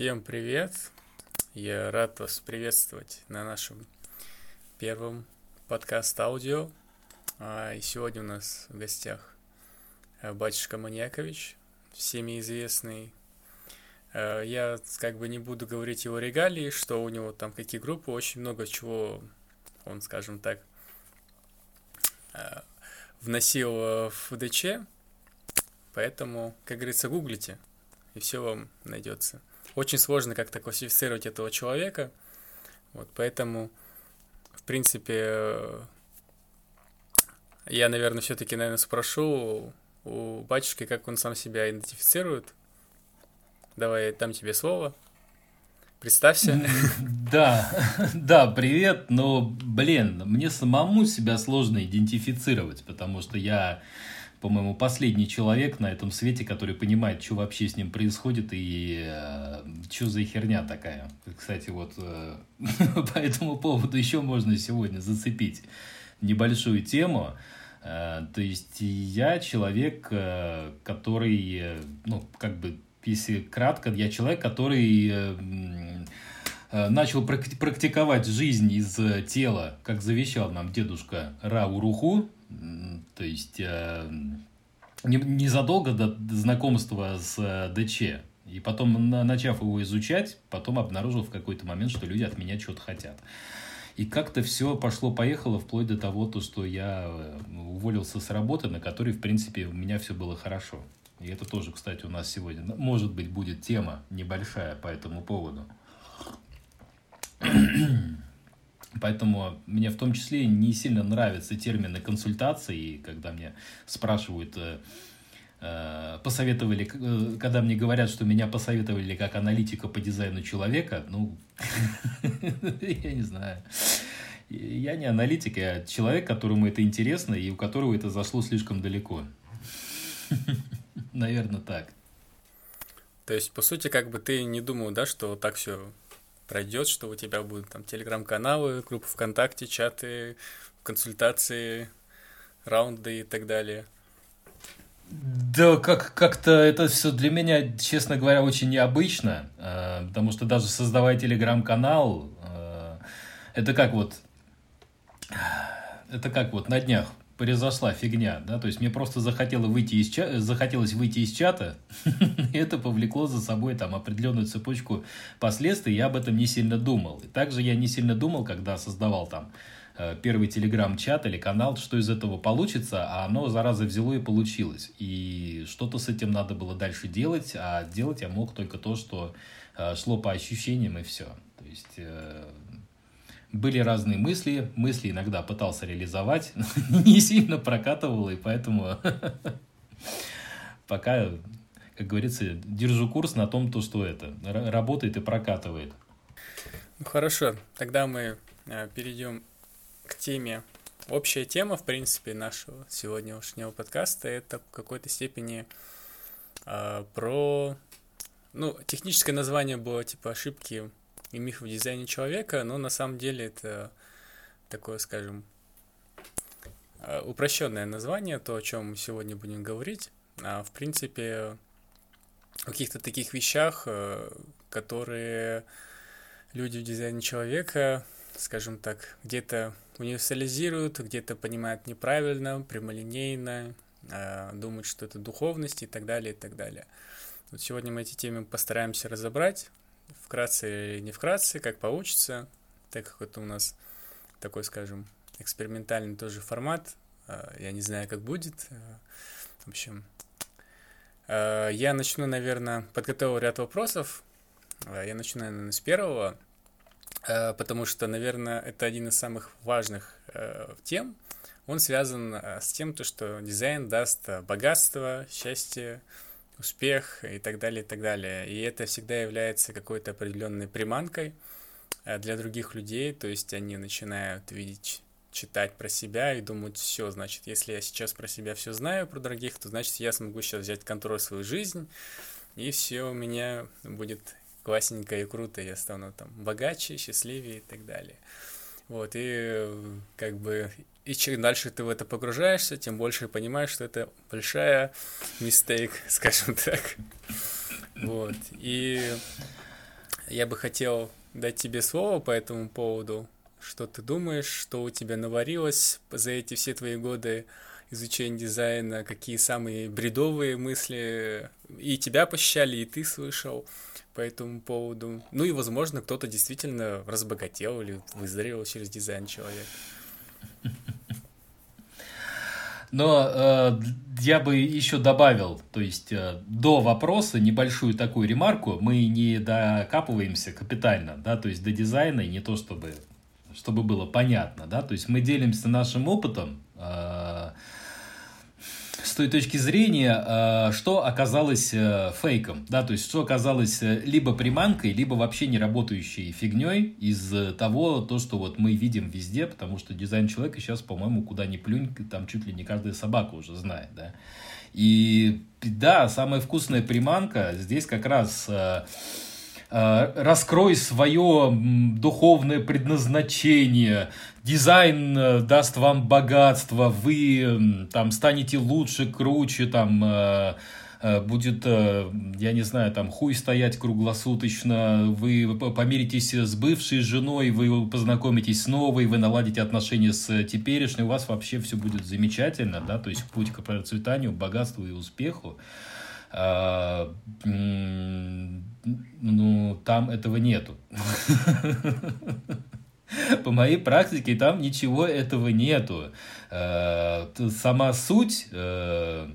Всем привет! Я рад вас приветствовать на нашем первом подкаст-аудио. А, и сегодня у нас в гостях э, батюшка Маньякович, всеми известный. Э, я как бы не буду говорить его регалии, что у него там какие группы, очень много чего он, скажем так, э, вносил в ДЧ, поэтому, как говорится, гуглите, и все вам найдется очень сложно как-то классифицировать этого человека. Вот, поэтому, в принципе, э, я, наверное, все-таки, наверное, спрошу у батюшки, как он сам себя идентифицирует. Давай дам тебе слово. Представься. Да, да, привет, но, блин, мне самому себя сложно идентифицировать, потому что я по-моему, последний человек на этом свете, который понимает, что вообще с ним происходит и э, что за херня такая. Кстати, вот э, по этому поводу еще можно сегодня зацепить небольшую тему. Э, то есть я человек, э, который, э, ну, как бы, если кратко, я человек, который э, э, начал практиковать жизнь из тела, как завещал нам дедушка Рауруху, то есть э, незадолго до знакомства с э, ДЧ. И потом, начав его изучать, потом обнаружил в какой-то момент, что люди от меня что-то хотят. И как-то все пошло-поехало, вплоть до того, то, что я э, уволился с работы, на которой, в принципе, у меня все было хорошо. И это тоже, кстати, у нас сегодня, может быть, будет тема небольшая по этому поводу. Поэтому мне в том числе не сильно нравятся термины консультации, когда мне спрашивают, э, э, посоветовали, э, когда мне говорят, что меня посоветовали как аналитика по дизайну человека, ну, я не знаю. Я не аналитик, я человек, которому это интересно и у которого это зашло слишком далеко. Наверное, так. То есть, по сути, как бы ты не думал, да, что так все пройдет, что у тебя будут там телеграм-каналы, группы ВКонтакте, чаты, консультации, раунды и так далее. Да, как, как-то это все для меня, честно говоря, очень необычно, э, потому что даже создавая телеграм-канал, э, это как вот, это как вот на днях произошла фигня, да, то есть мне просто захотело выйти из ча... захотелось выйти из чата, и это повлекло за собой там определенную цепочку последствий, я об этом не сильно думал. И также я не сильно думал, когда создавал там э, первый телеграм-чат или канал, что из этого получится, а оно, зараза, взяло и получилось. И что-то с этим надо было дальше делать, а делать я мог только то, что э, шло по ощущениям и все. То есть э, были разные мысли, мысли иногда пытался реализовать, но не сильно прокатывал, и поэтому пока, как говорится, держу курс на том, то, что это работает и прокатывает. Ну, хорошо, тогда мы э, перейдем к теме. Общая тема, в принципе, нашего сегодняшнего подкаста это в какой-то степени э, про... Ну, техническое название было типа ошибки и миф в дизайне человека, но на самом деле это такое, скажем, э, упрощенное название, то, о чем мы сегодня будем говорить. А, в принципе, о каких-то таких вещах, э, которые люди в дизайне человека, скажем так, где-то универсализируют, где-то понимают неправильно, прямолинейно, э, думают, что это духовность и так далее, и так далее. Вот сегодня мы эти темы постараемся разобрать, вкратце или не вкратце, как получится, так как это у нас такой, скажем, экспериментальный тоже формат. А, я не знаю, как будет. А, в общем, а, я начну, наверное, подготовил ряд вопросов. Я начну, наверное, с первого, потому что, наверное, это один из самых важных тем. Он связан с тем, то, что дизайн даст богатство, счастье, успех и так далее, и так далее. И это всегда является какой-то определенной приманкой э, для других людей, то есть они начинают видеть читать про себя и думать, все, значит, если я сейчас про себя все знаю, про других, то значит, я смогу сейчас взять контроль свою жизнь, и все у меня будет классненько и круто, я стану там богаче, счастливее и так далее. Вот, и как бы, и чем дальше ты в это погружаешься, тем больше понимаешь, что это большая мистейк, скажем так. Вот, и я бы хотел дать тебе слово по этому поводу. Что ты думаешь, что у тебя наварилось за эти все твои годы изучения дизайна, какие самые бредовые мысли и тебя посещали, и ты слышал по этому поводу. Ну и, возможно, кто-то действительно разбогател или выздоровел через дизайн человек. Но э, я бы еще добавил, то есть э, до вопроса небольшую такую ремарку, мы не докапываемся капитально, да, то есть до дизайна, не то чтобы, чтобы было понятно, да, то есть мы делимся нашим опытом, э, с той точки зрения, э, что оказалось э, фейком, да, то есть что оказалось э, либо приманкой, либо вообще не работающей фигней из того, то, что вот мы видим везде, потому что дизайн человека сейчас, по-моему, куда ни плюнь, там чуть ли не каждая собака уже знает, да. И да, самая вкусная приманка здесь как раз раскрой свое духовное предназначение, дизайн э, даст вам богатство, вы там станете лучше, круче, там э, будет, я не знаю, там хуй стоять круглосуточно, вы помиритесь с бывшей женой, вы познакомитесь с новой, вы наладите отношения с теперешней, у вас вообще все будет замечательно, да, то есть путь к процветанию, богатству и успеху. А, ну, там этого нету. По моей практике там ничего этого нету. А, сама суть э,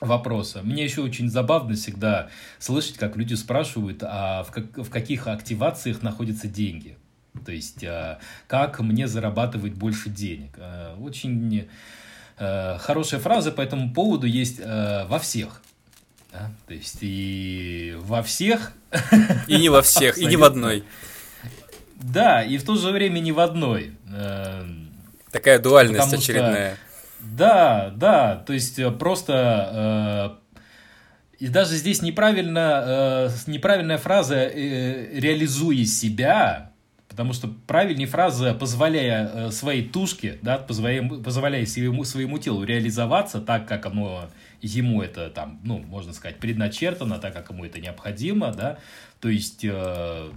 вопроса. Мне еще очень забавно всегда слышать, как люди спрашивают, а в, как, в каких активациях находятся деньги. То есть, а, как мне зарабатывать больше денег. Очень хорошая фраза по этому поводу есть во всех. Да? То есть и во всех... И не во всех, и не в одной. Да, и в то же время не в одной. Эм, Такая дуальность Потому очередная. Что, да, да, то есть э, просто... Э, и даже здесь неправильно, э, неправильная фраза э, «реализуя себя», Потому что правильнее фраза, позволяя э, своей тушке, да, позволяя, позволяя своему, своему телу реализоваться так, как оно ему это там, ну, можно сказать, предначертано, так как ему это необходимо, да, то есть, э,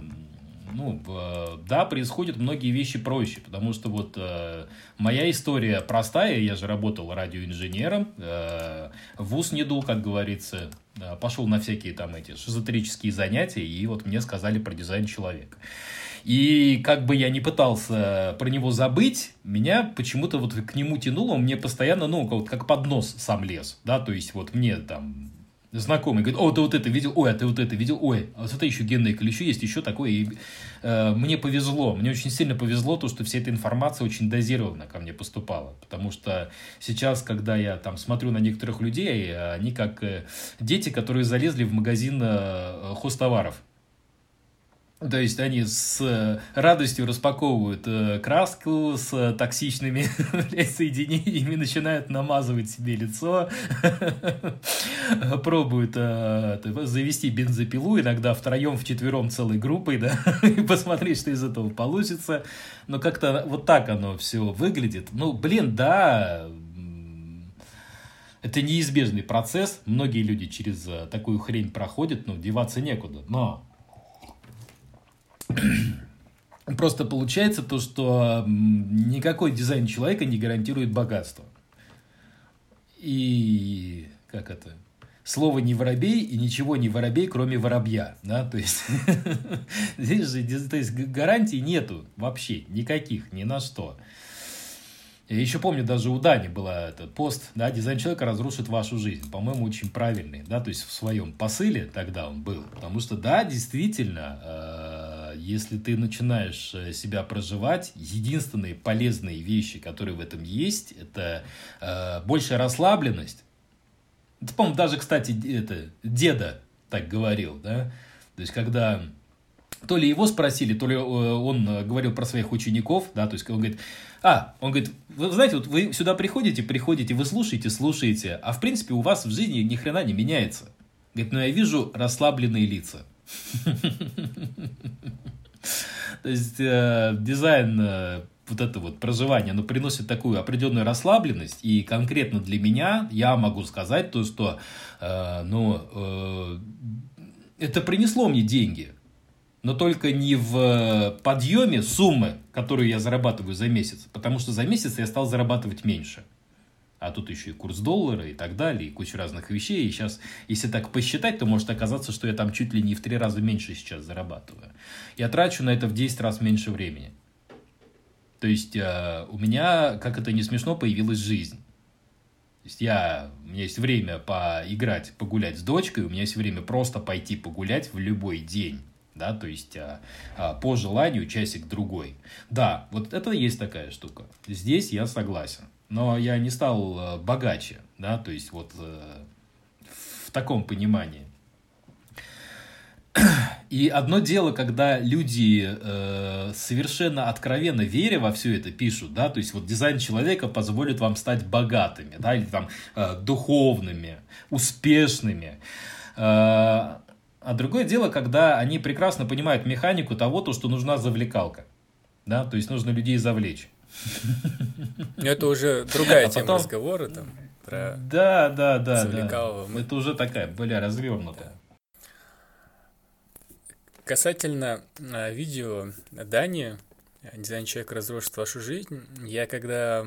ну, э, да, происходят многие вещи проще, потому что вот э, моя история простая, я же работал радиоинженером, э, вуз не дул, как говорится, э, пошел на всякие там эти шизотерические занятия, и вот мне сказали про дизайн человека. И как бы я не пытался про него забыть, меня почему-то вот к нему тянуло, он мне постоянно, ну, как, как под нос сам лез, да, то есть вот мне там знакомый говорит, о, ты вот это видел, ой, а ты вот это видел, ой, а вот это еще генные ключи есть, еще такое. И, э, мне повезло, мне очень сильно повезло то, что вся эта информация очень дозированно ко мне поступала, потому что сейчас, когда я там смотрю на некоторых людей, они как э, дети, которые залезли в магазин э, хостоваров, то есть они с э, радостью распаковывают э, краску с токсичными соединениями, начинают намазывать себе лицо, пробуют э, завести бензопилу, иногда втроем, вчетвером целой группой, да, и посмотреть, что из этого получится. Но как-то вот так оно все выглядит. Ну, блин, да, это неизбежный процесс. Многие люди через такую хрень проходят, но деваться некуда. Но Просто получается то, что никакой дизайн человека не гарантирует богатство. И как это? Слово не воробей и ничего не воробей, кроме воробья. Да? То есть здесь же то есть, гарантий нету вообще никаких, ни на что. Я еще помню, даже у Дани была этот пост, да, дизайн человека разрушит вашу жизнь. По-моему, очень правильный, да, то есть в своем посыле тогда он был. Потому что, да, действительно, э если ты начинаешь э, себя проживать, единственные полезные вещи, которые в этом есть, это э, большая расслабленность. Это, по-моему, даже, кстати, это, деда так говорил, да, то есть, когда то ли его спросили, то ли э, он э, говорил про своих учеников, да, то есть он говорит, а, он говорит, вы знаете, вот вы сюда приходите, приходите, вы слушаете, слушаете, а в принципе у вас в жизни ни хрена не меняется. Говорит, но я вижу расслабленные лица. То есть э, дизайн э, вот это вот проживание, оно приносит такую определенную расслабленность, и конкретно для меня я могу сказать то, что, э, ну, э, это принесло мне деньги. но только не в подъеме суммы, которую я зарабатываю за месяц, потому что за месяц я стал зарабатывать меньше. А тут еще и курс доллара и так далее, и куча разных вещей. И сейчас, если так посчитать, то может оказаться, что я там чуть ли не в три раза меньше сейчас зарабатываю. Я трачу на это в 10 раз меньше времени. То есть э, у меня, как это не смешно, появилась жизнь. То есть я, у меня есть время поиграть, погулять с дочкой, у меня есть время просто пойти погулять в любой день. Да, то есть а, а, по желанию часик другой. Да, вот это есть такая штука. Здесь я согласен. Но я не стал э, богаче, да, то есть вот э, в таком понимании. И одно дело, когда люди э, совершенно откровенно веря во все это пишут, да, то есть вот дизайн человека позволит вам стать богатыми, да, или там э, духовными, успешными. Э, а другое дело, когда они прекрасно понимают механику того, то, что нужна завлекалка, да, то есть нужно людей завлечь. Это уже другая а тема потом... разговора там про да, да, да, да. Это уже такая более развернутая. Касательно а, видео Дани, дизайн человека разрушит вашу жизнь, я когда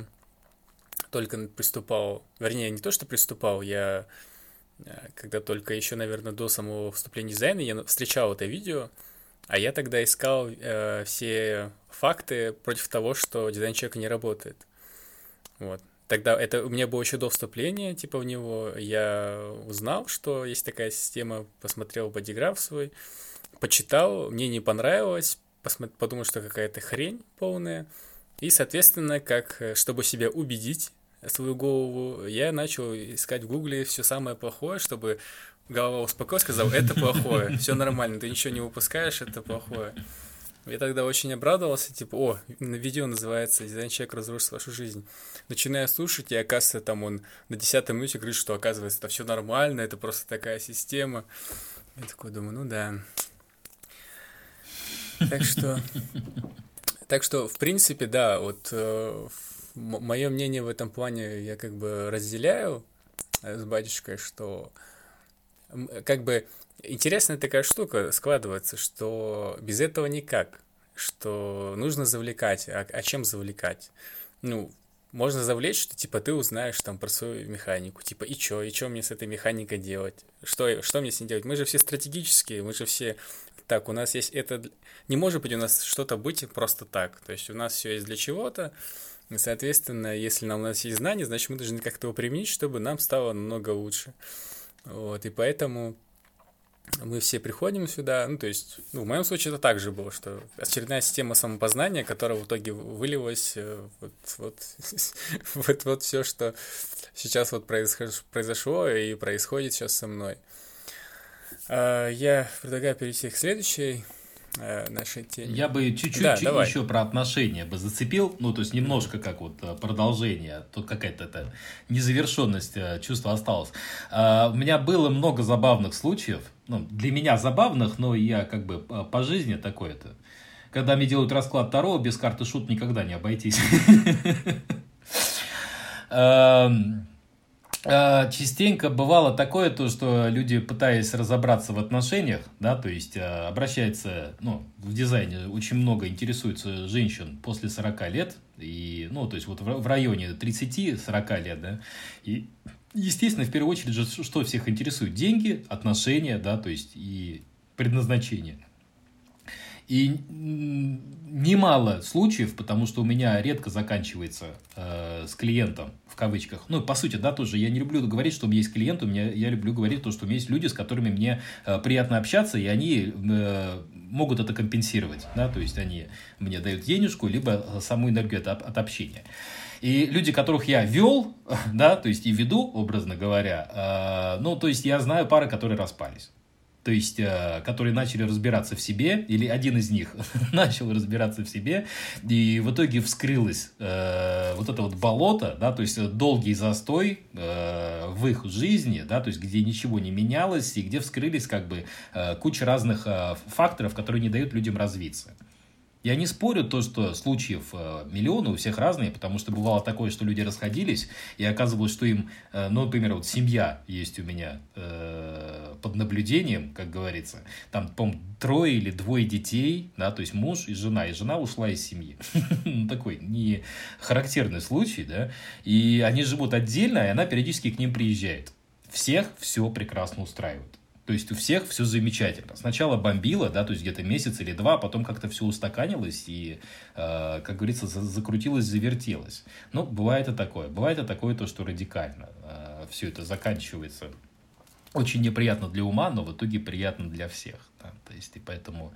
только приступал, вернее, не то, что приступал, я а, когда только еще, наверное, до самого вступления дизайна, я встречал это видео, а я тогда искал э, все факты против того, что дизайн человека не работает. Вот. Тогда это у меня было еще до вступления, типа, в него. Я узнал, что есть такая система, посмотрел бодиграф свой, почитал, мне не понравилось, посмотр... подумал, что какая-то хрень полная. И, соответственно, как, э, чтобы себя убедить, свою голову, я начал искать в гугле все самое плохое, чтобы голова успокоилась, сказал, это плохое, все нормально, ты ничего не выпускаешь, это плохое. Я тогда очень обрадовался, типа, о, видео называется «Дизайн человек разрушит вашу жизнь». Начинаю слушать, и оказывается, там он на десятой минуте говорит, что оказывается, это все нормально, это просто такая система. Я такой думаю, ну да, так что, так что, в принципе, да, вот э, мое мнение в этом плане я как бы разделяю э, с батюшкой, что как бы интересная такая штука складывается, что без этого никак, что нужно завлекать, а, а чем завлекать? Ну, можно завлечь, что типа ты узнаешь там про свою механику, типа и чё, и чё мне с этой механикой делать, что, что мне с ней делать, мы же все стратегические, мы же все так, у нас есть это... Не может быть у нас что-то быть просто так. То есть у нас все есть для чего-то. Соответственно, если нам, у нас есть знания, значит, мы должны как-то его применить, чтобы нам стало намного лучше. Вот, и поэтому мы все приходим сюда, ну, то есть, ну, в моем случае это так же было, что очередная система самопознания, которая в итоге вылилась э, вот, вот, вот, вот все, что сейчас вот произошло и происходит сейчас со мной. А, я предлагаю перейти к следующей нашей теме. Я бы чуть-чуть да, еще про отношения бы зацепил, ну, то есть немножко как вот э, продолжение, тут какая-то это незавершенность э, чувства осталась. А, у меня было много забавных случаев, ну, для меня забавных, но я как бы по жизни такое-то. Когда мне делают расклад Таро, без карты шут никогда не обойтись. Э, частенько бывало такое, то, что люди, пытаясь разобраться в отношениях, да, то есть э, обращается, ну, в дизайне очень много интересуется женщин после 40 лет, и, ну, то есть вот в районе 30-40 лет, да, и, естественно, в первую очередь же, что всех интересует? Деньги, отношения, да, то есть и предназначение. И немало случаев, потому что у меня редко заканчивается э, с клиентом, в кавычках. Ну, по сути, да, тоже я не люблю говорить, что у меня есть клиент, у меня, я люблю говорить то, что у меня есть люди, с которыми мне э, приятно общаться, и они э, могут это компенсировать, да, то есть они мне дают денежку, либо саму энергию от, от общения. И люди, которых я вел, да, то есть и веду, образно говоря, э, ну, то есть я знаю пары, которые распались то есть, э, которые начали разбираться в себе, или один из них начал разбираться в себе, и в итоге вскрылось э, вот это вот болото, да, то есть долгий застой э, в их жизни, да, то есть где ничего не менялось, и где вскрылись как бы э, куча разных э, факторов, которые не дают людям развиться. Я не спорю то, что случаев э, миллионы, у всех разные, потому что бывало такое, что люди расходились, и оказывалось, что им, э, ну, например, вот семья есть у меня э, под наблюдением, как говорится, там, по трое или двое детей, да, то есть муж и жена, и жена ушла из семьи. Ну, такой не характерный случай, да, и они живут отдельно, и она периодически к ним приезжает. Всех все прекрасно устраивает. То есть у всех все замечательно. Сначала бомбило, да, то есть где-то месяц или два, потом как-то все устаканилось и, э, как говорится, закрутилось, завертелось. Но бывает и такое. Бывает и такое то, что радикально э, все это заканчивается. Очень неприятно для ума, но в итоге приятно для всех. Да? То есть и поэтому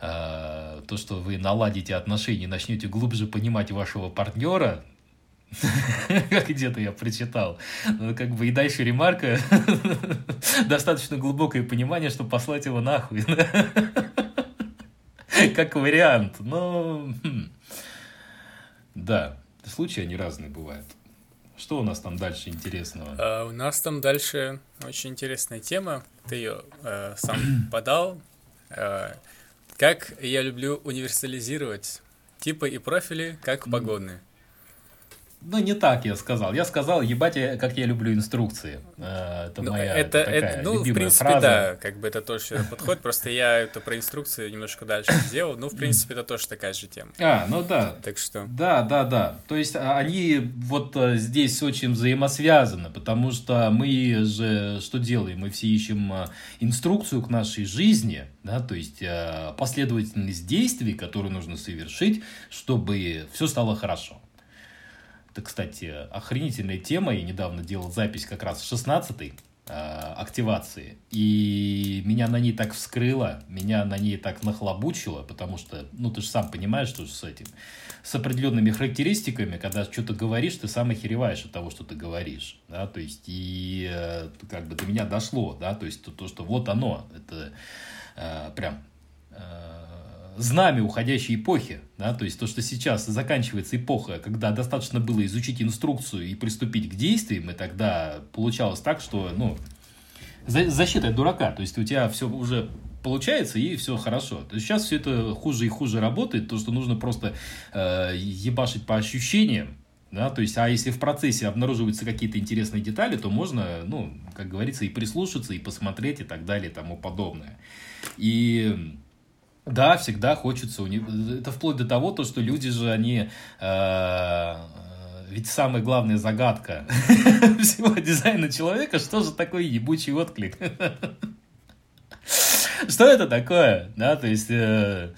э, то, что вы наладите отношения, начнете глубже понимать вашего партнера, где-то я прочитал. Ну, как бы и дальше ремарка, достаточно глубокое понимание, чтобы послать его нахуй. как вариант. Но, хм. да, случаи они разные бывают. Что у нас там дальше интересного? А, у нас там дальше очень интересная тема. Ты ее э, сам подал. Э, как я люблю универсализировать типы и профили, как погодные. Ну, не так я сказал. Я сказал, ебать, я, как я люблю инструкции. Э, это ну, моя это, такая это, ну, в принципе, фраза. да, как бы это тоже подходит. Просто я это про инструкции немножко дальше сделал. Ну, в принципе, это тоже такая же тема. А, ну да. Так что. Да, да, да. То есть а, они вот э, здесь очень взаимосвязаны, потому что мы же что делаем? Мы все ищем э, инструкцию к нашей жизни, да, то есть последовательность действий, которые нужно совершить, чтобы все стало хорошо. Это, кстати, охренительная тема. Я недавно делал запись как раз 16-й э, активации. И меня на ней так вскрыло, меня на ней так нахлобучило, потому что, ну, ты же сам понимаешь, что с этим, с определенными характеристиками, когда что-то говоришь, ты сам охереваешь от того, что ты говоришь, да, то есть, и э, как бы до меня дошло, да, то есть, то, то что вот оно, это э, прям э, знамя уходящей эпохи, да, то есть то, что сейчас заканчивается эпоха, когда достаточно было изучить инструкцию и приступить к действиям, и тогда получалось так, что, ну, защита от дурака, то есть у тебя все уже получается и все хорошо. То есть сейчас все это хуже и хуже работает, то, что нужно просто э, ебашить по ощущениям, да, то есть, а если в процессе обнаруживаются какие-то интересные детали, то можно, ну, как говорится, и прислушаться, и посмотреть, и так далее, и тому подобное. И да, всегда хочется них. Это вплоть до того, то, что люди же, они... Э, ведь самая главная загадка всего дизайна человека, что же такое ебучий отклик? Что это такое? Да, то есть... Э,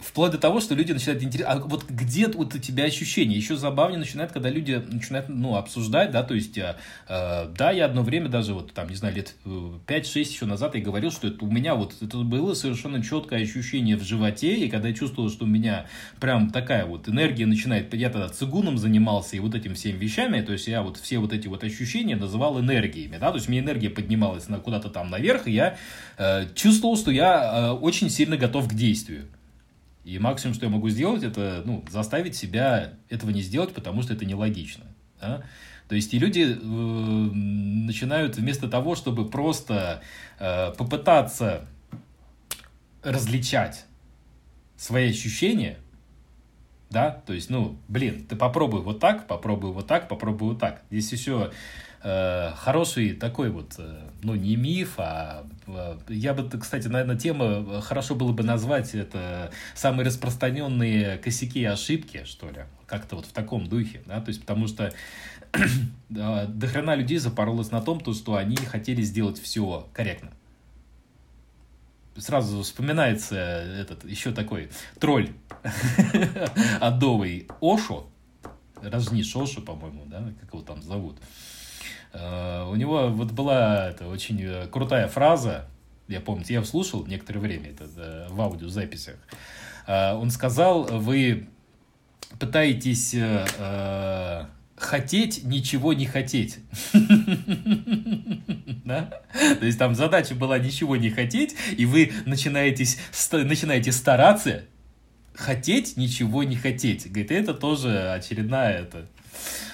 Вплоть до того, что люди начинают интересоваться, а вот где вот у тебя ощущения? Еще забавнее начинает, когда люди начинают, ну, обсуждать, да, то есть, э, э да, я одно время даже вот там, не знаю, лет 5-6 э, еще назад я говорил, что это у меня вот, это было совершенно четкое ощущение в животе, и когда я чувствовал, что у меня прям такая вот энергия начинает, я тогда цигуном занимался и вот этим всеми вещами, то есть я вот все вот эти вот ощущения называл энергиями, да, то есть мне энергия поднималась на, куда-то там наверх, и я э, чувствовал, что я э, очень сильно готов к действию. И максимум, что я могу сделать, это ну, заставить себя этого не сделать, потому что это нелогично. Да? То есть и люди э, начинают вместо того, чтобы просто э, попытаться различать свои ощущения, да, то есть, ну, блин, ты попробуй вот так, попробуй вот так, попробуй вот так. Здесь еще э, хороший такой вот, э, ну, не миф, а я бы, кстати, наверное, тема э, хорошо было бы назвать это самые распространенные косяки и ошибки, что ли, как-то вот в таком духе, да, то есть потому что до хрена людей запоролось на том, то, что они хотели сделать все корректно. Сразу вспоминается этот еще такой тролль адовый Ошо, Рожни Шошо, по-моему, да, как его там зовут. Э, у него вот была это очень э, крутая фраза, я помню, я слушал некоторое время это э, в аудиозаписях. Он сказал, вы пытаетесь хотеть ничего не хотеть. Да? То есть там задача была ничего не хотеть, и вы начинаете, начинаете стараться хотеть ничего не хотеть. Говорит, это тоже очередная это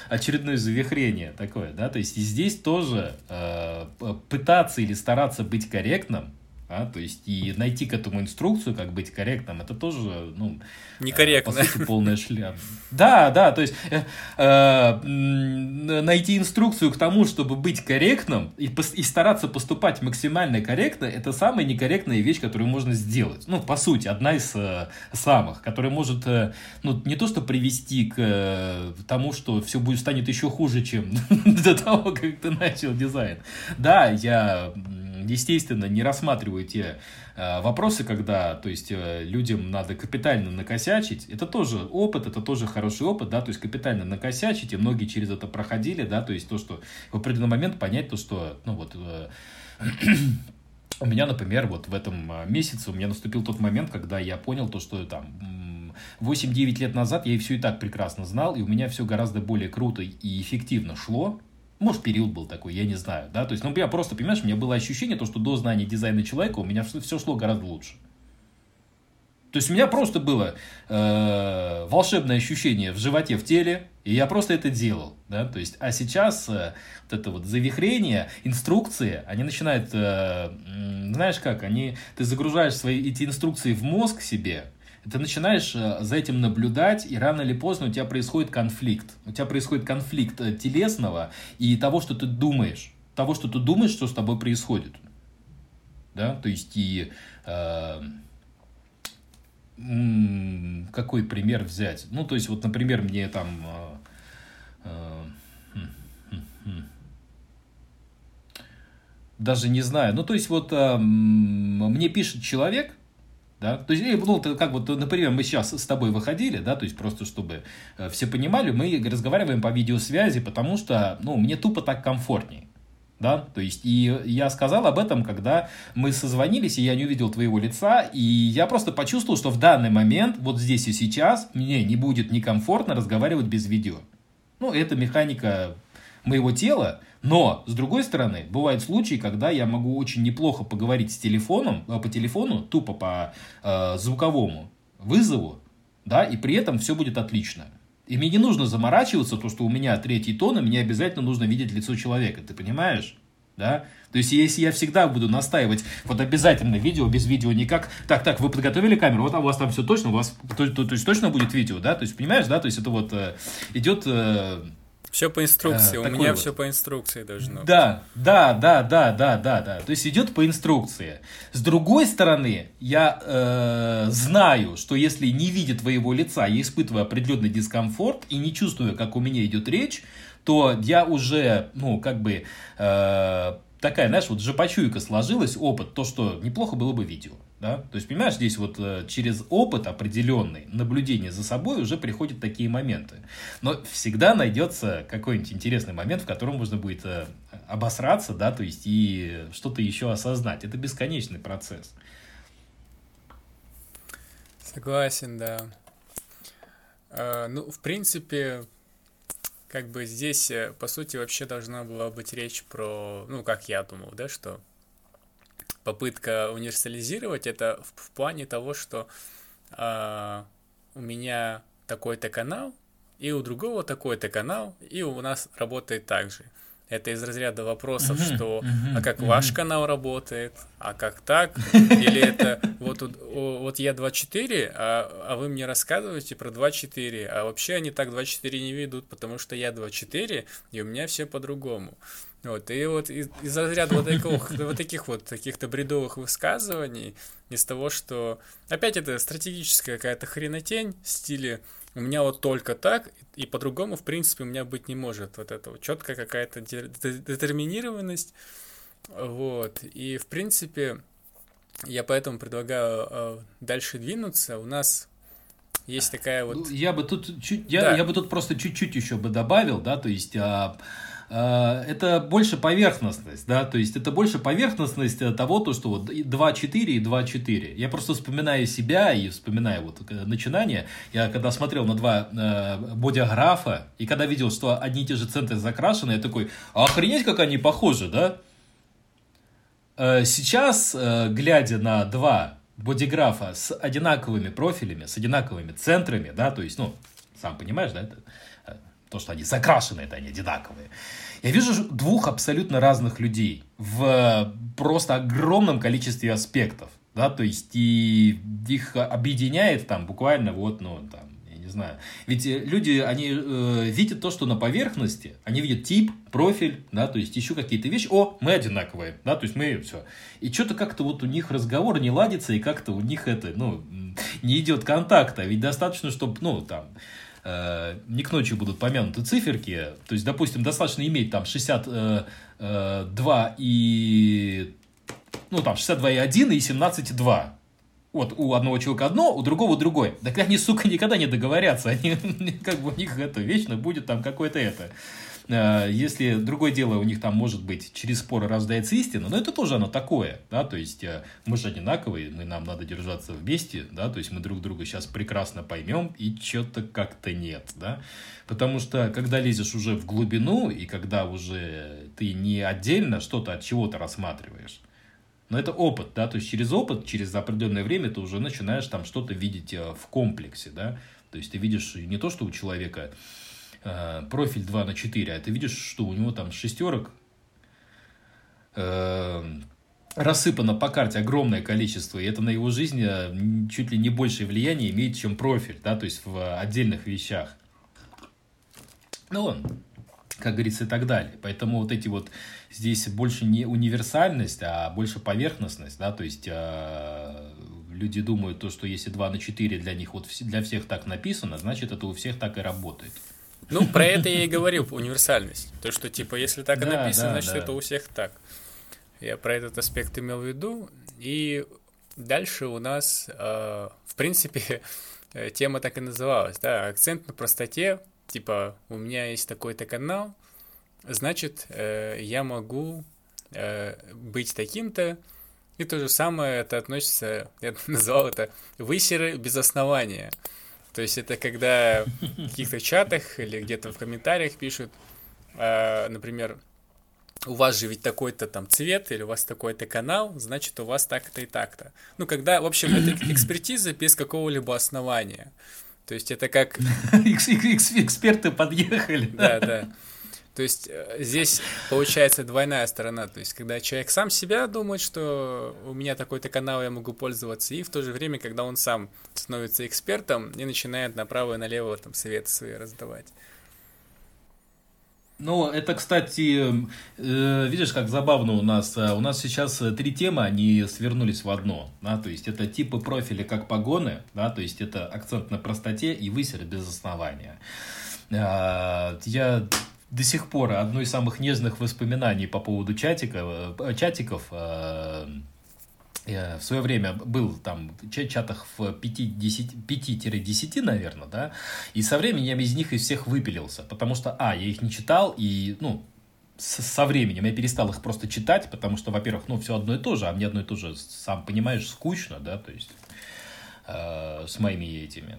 очередное завихрение такое, да, то есть и здесь тоже э, пытаться или стараться быть корректным, А, то есть и найти к этому инструкцию, как быть корректным, это тоже, ну, некорректно. По сути, полная шляпа. Да, да, то есть э, э, найти инструкцию к тому, чтобы быть корректным и, и стараться поступать максимально корректно, это самая некорректная вещь, которую можно сделать. Ну, по сути, одна из э, самых, которая может, э, ну, не то что привести к э, тому, что все будет станет еще хуже, чем до того, как ты начал дизайн. Да, я естественно, не рассматриваю те э, вопросы, когда, то есть, э, людям надо капитально накосячить. Это тоже опыт, это тоже хороший опыт, да, то есть, капитально накосячить, и многие через это проходили, да, то есть, то, что в определенный момент понять то, что, ну, вот, э, у меня, например, вот в этом месяце у меня наступил тот момент, когда я понял то, что там 8-9 лет назад я все и так прекрасно знал, и у меня все гораздо более круто и эффективно шло, может, период был такой, я не знаю, да, то есть, ну, я просто, понимаешь, у меня было ощущение, то, что до знания дизайна человека у меня все, шло гораздо лучше. То есть, у меня просто было э, волшебное ощущение в животе, в теле, и я просто это делал, да, то есть, а сейчас э, вот это вот завихрение, инструкции, они начинают, э, знаешь как, они, ты загружаешь свои эти инструкции в мозг себе, ты начинаешь э, за этим наблюдать, и рано или поздно у тебя происходит конфликт. У тебя происходит конфликт э, телесного и того, что ты думаешь. Того, что ты думаешь, что с тобой происходит. Да, то есть и... Э, какой пример взять? Ну, то есть, вот, например, мне там... Э, э, хм, хм, хм. даже не знаю. Ну, то есть, вот э, мне пишет человек, да? То есть, ну, как вот, например, мы сейчас с тобой выходили, да, то есть просто чтобы э, все понимали, мы разговариваем по видеосвязи, потому что, ну, мне тупо так комфортнее. Да, то есть, и я сказал об этом, когда мы созвонились, и я не увидел твоего лица, и я просто почувствовал, что в данный момент, вот здесь и сейчас, мне не будет некомфортно разговаривать без видео. Ну, это механика моего тела, но, с другой стороны, бывают случаи, когда я могу очень неплохо поговорить с телефоном, э, по телефону, тупо по э, звуковому вызову, да, и при этом все будет отлично. И мне не нужно заморачиваться, то, что у меня третий тон, и мне обязательно нужно видеть лицо человека, ты понимаешь? Да? То есть, если я всегда буду настаивать, вот обязательно видео, без видео никак, так, так, вы подготовили камеру, вот а у вас там все точно, у вас, то, то, то есть, точно будет видео, да, то есть, понимаешь, да, то есть, это вот э, идет... Э, все по инструкции, а, у меня вот. все по инструкции должно быть. Да, да, да, да, да, да, да. То есть идет по инструкции. С другой стороны, я э, знаю, что если не видя твоего лица, я испытываю определенный дискомфорт и не чувствую, как у меня идет речь, то я уже, ну, как бы э, такая, знаешь, вот жопочуйка сложилась, опыт, то, что неплохо было бы видео. Да? То есть, понимаешь, здесь вот э, через опыт определенный, наблюдение за собой уже приходят такие моменты. Но всегда найдется какой-нибудь интересный момент, в котором можно будет э, обосраться, да, то есть и что-то еще осознать. Это бесконечный процесс. Согласен, да. А, ну, в принципе, как бы здесь, э, по сути, вообще должна была быть речь про, ну, как я думал, да, что попытка универсализировать это в, в плане того, что э, у меня такой-то канал, и у другого такой-то канал, и у нас работает так же. Это из разряда вопросов, uh-huh, что uh-huh, а как uh-huh. ваш канал работает, а как так, или это вот, вот я 2.4, а, а вы мне рассказываете про 2.4, а вообще они так 2.4 не ведут, потому что я 2.4, и у меня все по-другому. Вот, и вот из, из разряда вот, таких, вот таких вот каких-то бредовых высказываний, из того, что опять это стратегическая какая-то хренотень в стиле у меня вот только так, и по-другому, в принципе, у меня быть не может. Вот это вот четкая какая-то детерминированность. Вот. И, в принципе, я поэтому предлагаю э, дальше двинуться. У нас есть такая вот... Ну, я бы тут чуть, я, да. я бы тут просто чуть-чуть еще бы добавил, да, то есть а, это больше поверхностность, да, то есть это больше поверхностность того, то, что вот 2.4 и 2.4. Я просто вспоминаю себя и вспоминаю вот э, начинание. Я когда смотрел на два э, бодиаграфа, и когда видел, что одни и те же центры закрашены, я такой, охренеть, как они похожи, да? Э, сейчас, э, глядя на два бодиграфа с одинаковыми профилями, с одинаковыми центрами, да, то есть, ну, сам понимаешь, да, это то, что они закрашены, это они одинаковые. Я вижу двух абсолютно разных людей в просто огромном количестве аспектов, да, то есть и их объединяет там буквально вот, ну, там, я не знаю. Ведь э, люди, они э, видят то, что на поверхности, они видят тип, профиль, да, то есть еще какие-то вещи, о, мы одинаковые, да, то есть мы все. И что-то как-то вот у них разговор не ладится, и как-то у них это, ну, не идет контакта, ведь достаточно, чтобы, ну, там, э, не к ночи будут помянуты циферки, то есть, допустим, достаточно иметь там 62 э, э, и, ну, там, 62 и 1 и 17 и 2. Вот у одного человека одно, у другого другое. Так они, сука, никогда не договорятся. Они, как бы у них это вечно будет там какое-то это. Э, если другое дело у них там может быть через споры рождается истина, но это тоже оно такое, да, то есть э, мы же одинаковые, мы, нам надо держаться вместе, да, то есть мы друг друга сейчас прекрасно поймем и что-то как-то нет, да, потому что когда лезешь уже в глубину и когда уже ты не отдельно что-то от чего-то рассматриваешь, но это опыт, да, то есть через опыт, через определенное время ты уже начинаешь там что-то видеть э, в комплексе, да, то есть ты видишь не то, что у человека профиль 2 на 4, а ты видишь, что у него там шестерок э, рассыпано по карте огромное количество, и это на его жизнь э, чуть ли не большее влияние имеет, чем профиль, да, то есть в отдельных вещах. Ну, как говорится, и так далее. Поэтому вот эти вот здесь больше не универсальность, а больше поверхностность, да, то есть э, люди думают то, что если 2 на 4 для них вот для всех так написано, значит это у всех так и работает. Ну, про это я и говорил, универсальность. То, что, типа, если так и написано, значит, это у всех так. Я про этот аспект имел в виду. И дальше у нас, э, в принципе, тема так и называлась, да, акцент на простоте. Типа, у меня есть такой-то канал, значит, э, я могу э, быть таким-то. И то же самое это относится, я назвал это высеры без основания. То есть это когда в каких-то чатах или где-то в комментариях пишут, э, например, у вас же ведь такой-то там цвет, или у вас такой-то канал, значит, у вас так-то и так-то. Ну, когда, в общем, это экспертиза без какого-либо основания. То есть это как... Эксперты подъехали. Да, да. То есть э, здесь получается двойная сторона. То есть когда человек сам себя думает, что у меня такой-то канал, я могу пользоваться, и в то же время, когда он сам становится экспертом и начинает направо и налево там советы свои раздавать. Ну, это, кстати, э, видишь, как забавно у нас. Э, у нас сейчас три темы, они свернулись в одно. Да? То есть, это типы профиля как погоны, да? то есть, это акцент на простоте и высер без основания. Я до сих пор одно из самых нежных воспоминаний по поводу чатика, э, чатиков э, в свое время был там в чатах в 5-10, наверное, да, и со временем из них из всех выпилился, потому что, а, я их не читал, и, ну, со временем я перестал их просто читать, потому что, во-первых, ну, все одно и то же, а мне одно и то же, сам понимаешь, скучно, да, то есть э, с моими этими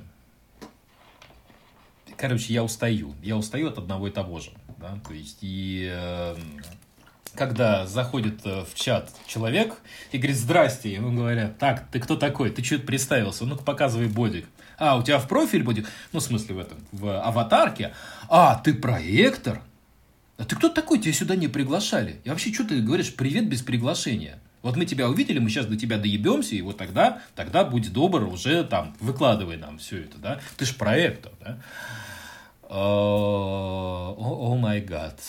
короче, я устаю. Я устаю от одного и того же. Да? То есть, и э, когда заходит э, в чат человек и говорит «Здрасте», ему говорят «Так, ты кто такой? Ты что-то представился? Ну-ка, показывай бодик». «А, у тебя в профиль бодик?» Ну, в смысле в этом, в аватарке. «А, ты проектор?» «А ты кто такой? Тебя сюда не приглашали?» И вообще, что ты говоришь «Привет без приглашения»? Вот мы тебя увидели, мы сейчас до тебя доебемся, и вот тогда, тогда будь добр, уже там, выкладывай нам все это, да? Ты ж проектор, да? О май гад.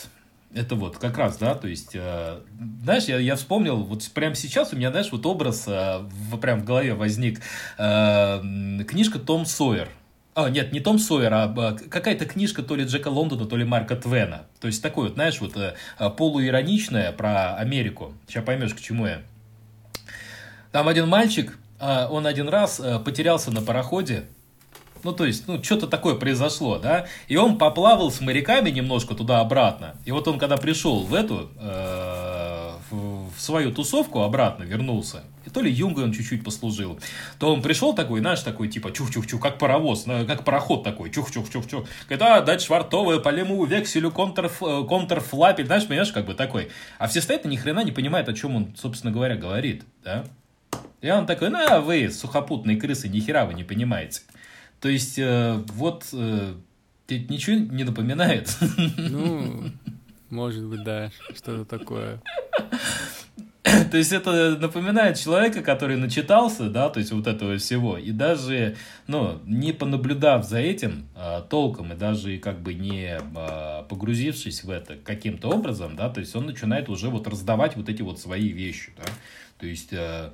Это вот как раз, да, то есть, э, знаешь, я, я вспомнил, вот прямо сейчас у меня, знаешь, вот образ э, в, прям в голове возник. Э, книжка Том Сойер. А, нет, не Том Сойер, а какая-то книжка то ли Джека Лондона, то ли Марка Твена. То есть, такой вот, знаешь, вот э, полуироничная про Америку. Сейчас поймешь, к чему я. Там один мальчик, э, он один раз э, потерялся на пароходе, ну, то есть, ну, что-то такое произошло, да, и он поплавал с моряками немножко туда-обратно, и вот он, когда пришел в эту, э, в, свою тусовку обратно вернулся, и то ли юнгой он чуть-чуть послужил, то он пришел такой, знаешь, такой, типа, чух-чух-чух, как паровоз, как пароход такой, чух-чух-чух-чух, когда дать швартовое по лему векселю контр, контрфлапель, знаешь, понимаешь, как бы такой, а все стоят и ни хрена не понимают, о чем он, собственно говоря, говорит, да, и он такой, ну, вы, сухопутные крысы, ни хера вы не понимаете. То есть, э, вот э, ничего не напоминает. Ну, Может быть, да, что-то такое. То есть это напоминает человека, который начитался, да, то есть вот этого всего, и даже, ну, не понаблюдав за этим а, толком, и даже как бы не а, погрузившись в это каким-то образом, да, то есть он начинает уже вот раздавать вот эти вот свои вещи, да, то есть... А,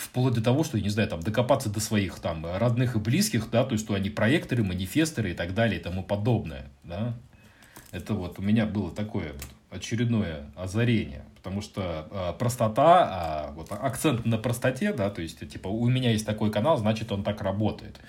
вплоть до того, что, я не знаю, там, докопаться до своих там родных и близких, да, то есть, что они проекторы, манифесторы и так далее и тому подобное, да. Это вот у меня было такое очередное озарение, потому что э, простота, а, вот акцент на простоте, да, то есть, типа, у меня есть такой канал, значит, он так работает.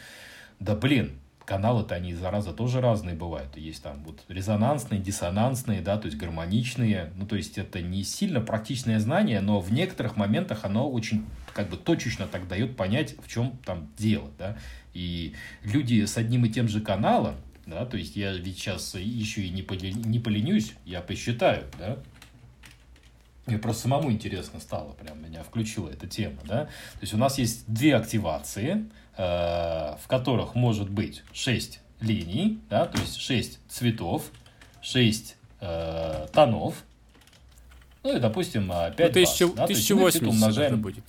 Да, блин, каналы-то они, зараза, тоже разные бывают. Есть там вот резонансные, диссонансные, да, то есть гармоничные. Ну, то есть это не сильно практичное знание, но в некоторых моментах оно очень как бы точечно так дает понять, в чем там дело, да. И люди с одним и тем же каналом, да, то есть я ведь сейчас еще и не, поли, не поленюсь, я посчитаю, да, мне просто самому интересно стало, прям меня включила эта тема, да. То есть у нас есть две активации, в которых может быть 6 линий, да, то есть 6 цветов, 6 э, тонов, ну и, допустим, 5 ну, тысяча, баз, да, 1080 умножаем, будет.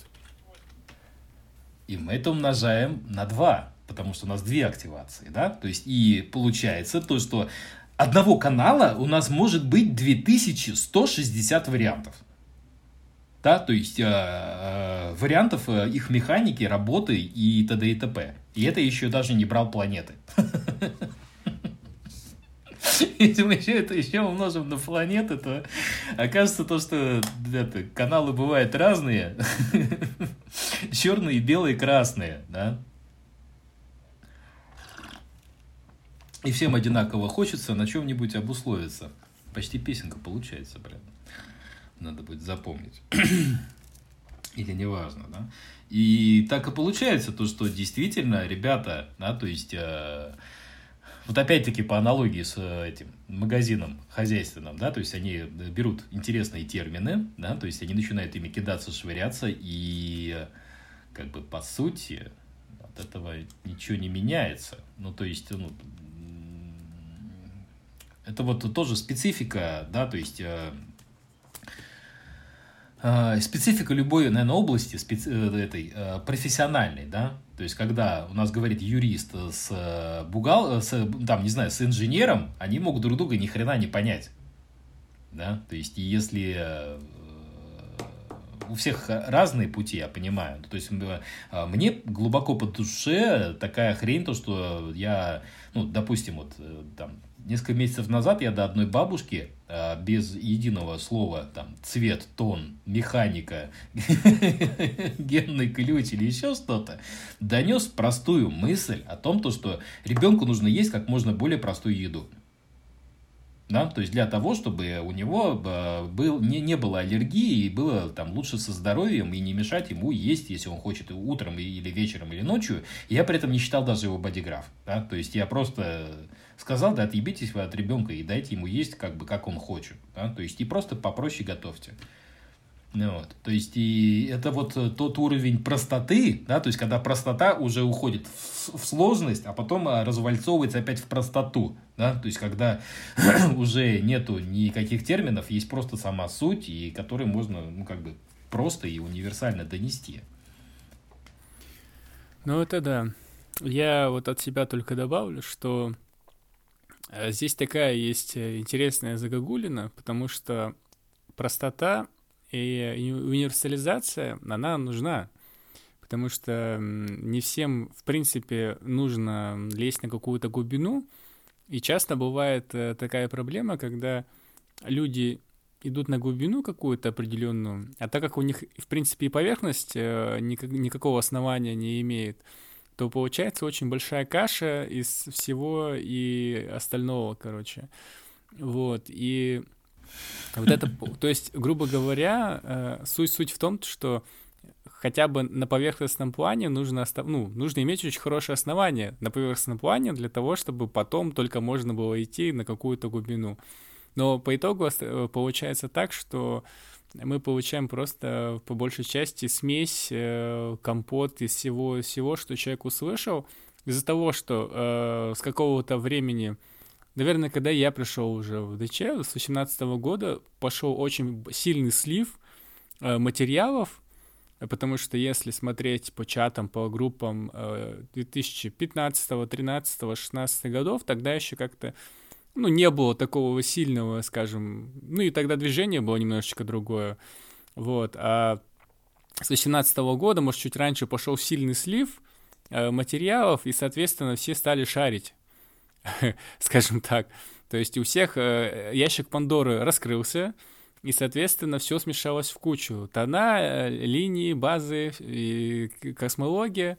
И мы это умножаем на 2 потому что у нас две активации, да, то есть и получается то, что одного канала у нас может быть 2160 вариантов. Да, то есть э, э, вариантов э, их механики, работы и т.д. и т.п. И это еще даже не брал планеты. Если мы еще это еще умножим на планеты, то окажется то, что это, каналы бывают разные. Черные, белые, красные, да. И всем одинаково хочется на чем-нибудь обусловиться. Почти песенка получается, прям. Надо будет запомнить. Или неважно, да. И так и получается то, что действительно ребята, да, то есть... Э, вот опять-таки по аналогии с э, этим магазином хозяйственным, да, то есть они берут интересные термины, да, то есть они начинают ими кидаться, швыряться, и как бы по сути от этого ничего не меняется. Ну, то есть, ну, это вот тоже специфика, да, то есть э, э, специфика любой, наверное, области специ... Э, этой э, профессиональной, да, то есть когда у нас говорит юрист с э, бухгал, с, там, не знаю, с инженером, они могут друг друга ни хрена не понять, да, то есть если у всех разные пути, я понимаю. То есть мне глубоко по душе такая хрень, то, что я, ну, допустим, вот там Несколько месяцев назад я до одной бабушки а, без единого слова там цвет, тон, механика, генный ключ или еще что-то донес простую мысль о том, то, что ребенку нужно есть как можно более простую еду. Да? То есть для того, чтобы у него а, был, не, не было аллергии и было там лучше со здоровьем и не мешать ему есть, если он хочет утром или вечером или ночью. Я при этом не считал даже его бодиграф. Да? То есть я просто сказал, да отъебитесь вы от ребенка и дайте ему есть, как бы, как он хочет. Да? То есть, и просто попроще готовьте. Ну, вот. То есть, и это вот тот уровень простоты, да, то есть, когда простота уже уходит в, в сложность, а потом а, развальцовывается опять в простоту, да, то есть, когда уже нету никаких терминов, есть просто сама суть, и которую можно, ну, как бы, просто и универсально донести. Ну, это да. Я вот от себя только добавлю, что Э, здесь такая есть э, интересная загогулина, потому что простота и универсализация, она нужна. Потому что не всем, в принципе, нужно лезть на какую-то глубину. И часто бывает э, такая проблема, когда люди идут на глубину какую-то определенную, а так как у них, в принципе, и поверхность никакого основания не имеет, то получается очень большая каша из всего и остального, короче. Вот, и вот это, то есть, грубо говоря, суть-суть э, в том, что хотя бы на поверхностном плане нужно, остав... ну, нужно иметь очень хорошее основание на поверхностном плане для того, чтобы потом только можно было идти на какую-то глубину. Но по итогу э, получается так, что мы получаем просто по большей части смесь, э, компот из всего, всего, что человек услышал. Из-за того, что э, с какого-то времени наверное, когда я пришел уже в ДЧ с 18 года, пошел очень сильный слив э, материалов, потому что если смотреть по чатам, по группам 2015, 13, 16 годов, тогда еще как-то ну, не было такого сильного, скажем, ну и тогда движение было немножечко другое, вот, а с 18 года, может, чуть раньше пошел сильный слив э, материалов, и, соответственно, все стали шарить, скажем так, то есть у всех э, ящик Пандоры раскрылся, и, соответственно, все смешалось в кучу. Тона, э, линии, базы, и космология,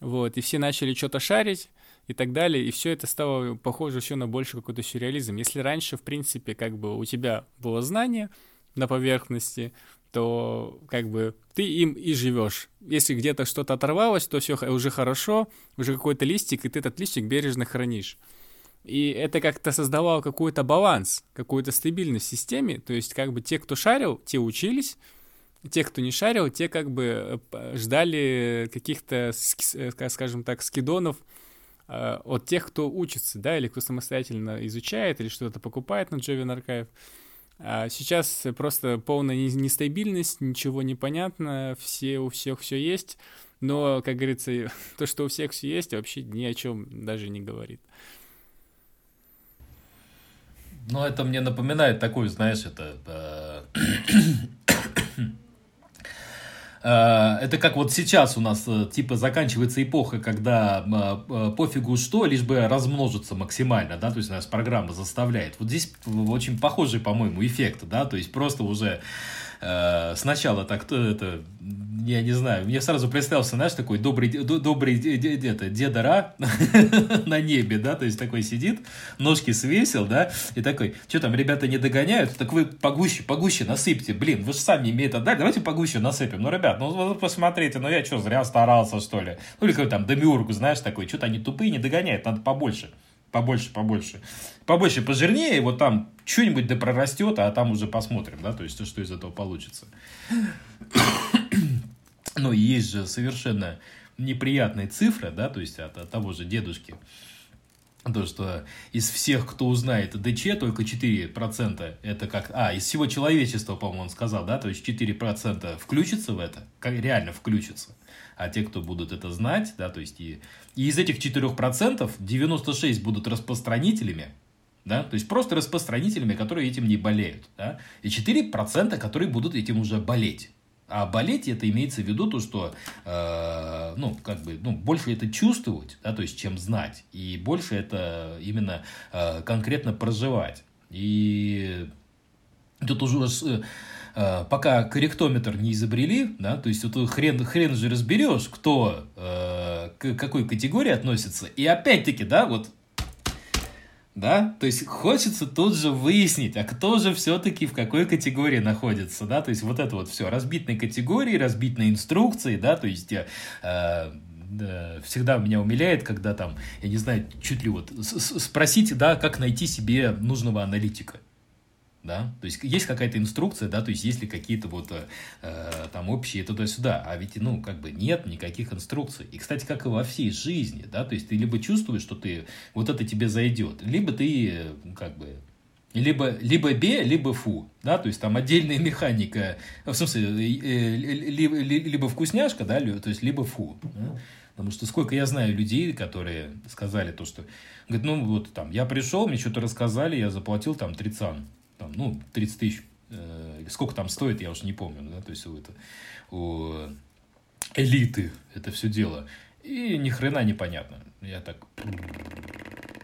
вот, и все начали что-то шарить, и так далее, и все это стало похоже еще на больше какой-то сюрреализм. Если раньше, в принципе, как бы у тебя было знание на поверхности, то как бы ты им и живешь. Если где-то что-то оторвалось, то все уже хорошо, уже какой-то листик, и ты этот листик бережно хранишь. И это как-то создавало какой-то баланс, какую-то стабильность в системе. То есть как бы те, кто шарил, те учились, те, кто не шарил, те как бы э, ждали каких-то, э, скажем так, скидонов э, от тех, кто учится, да, или кто самостоятельно изучает, или что-то покупает на Java Archive. А сейчас просто полная нестабильность, ничего не понятно, все у всех все есть, но, как говорится, то, что у всех все есть, вообще ни о чем даже не говорит. Ну, это мне напоминает такую, знаешь, это... Э, это как вот сейчас у нас э, типа заканчивается эпоха, когда э, пофигу что, лишь бы размножиться максимально, да, то есть нас программа заставляет. Вот здесь очень похожий, по-моему, эффект, да, то есть просто уже сначала так это я не знаю, мне сразу представился, знаешь, такой добрый, добрый это, деда Ра на небе, да, то есть такой сидит, ножки свесил, да, и такой, что там, ребята не догоняют, так вы погуще, погуще насыпьте, блин, вы же сами мне это дали, давайте погуще насыпем, ну, ребят, ну, посмотрите, ну, я что, зря старался, что ли, ну, или какой там демиург, знаешь, такой, что-то они тупые, не догоняют, надо побольше побольше, побольше. Побольше, пожирнее, вот там что-нибудь да прорастет, а там уже посмотрим, да, то есть, что из этого получится. Но есть же совершенно неприятные цифры, да, то есть от, от того же дедушки. То, что из всех, кто узнает ДЧ, только 4% это как... А, из всего человечества, по-моему, он сказал, да, то есть 4% включится в это, реально включится. А те, кто будут это знать, да, то есть и, и из этих 4% 96 будут распространителями, да, то есть просто распространителями, которые этим не болеют, да, и 4%, которые будут этим уже болеть. А болеть это имеется в виду то, что э, ну, как бы, ну, больше это чувствовать, да, то есть, чем знать, и больше это именно э, конкретно проживать. И тут уже э, пока корректометр не изобрели, да, то есть вот хрен, хрен же разберешь, кто э, к какой категории относится. И опять-таки, да, вот да, то есть хочется тут же выяснить, а кто же все-таки в какой категории находится, да, то есть вот это вот все, разбить на категории, разбить на инструкции, да, то есть э, да, всегда меня умиляет, когда там, я не знаю, чуть ли вот спросите, да, как найти себе нужного аналитика, да, то есть есть какая-то инструкция, да, то есть есть ли какие-то вот э, там общие туда-сюда, а ведь, ну, как бы нет никаких инструкций. И, кстати, как и во всей жизни, да, то есть ты либо чувствуешь, что ты, вот это тебе зайдет, либо ты, как бы, либо, либо бе, либо фу, да, то есть там отдельная механика, в смысле, э, либо, либо вкусняшка, да, то есть либо фу, да? Потому что сколько я знаю людей, которые сказали то, что, говорит, ну вот там, я пришел, мне что-то рассказали, я заплатил там трицан там, ну, 30 тысяч, э, сколько там стоит, я уже не помню, да, то есть у, это, у элиты это все дело. И ни хрена непонятно. Я так,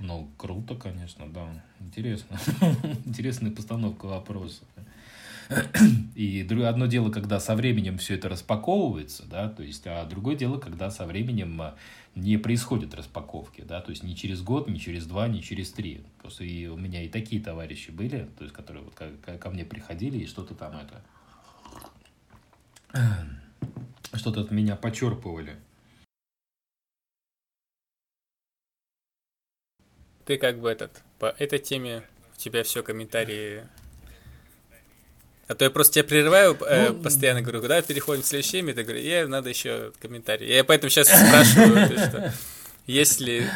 ну, круто, конечно, да, интересно. Интересная постановка вопроса. И одно дело, когда со временем все это распаковывается, да, то есть, а другое дело, когда со временем не происходит распаковки, да, то есть не через год, не через два, не через три. Просто и у меня и такие товарищи были, то есть, которые вот ко, ко мне приходили и что-то там это что-то от меня почерпывали. Ты как бы этот, по этой теме у тебя все комментарии а то я просто тебя прерываю, э, ну, постоянно говорю, куда переходим к следующей теме, ты говоришь, я надо еще комментарий. Я поэтому сейчас спрашиваю, ты что. Если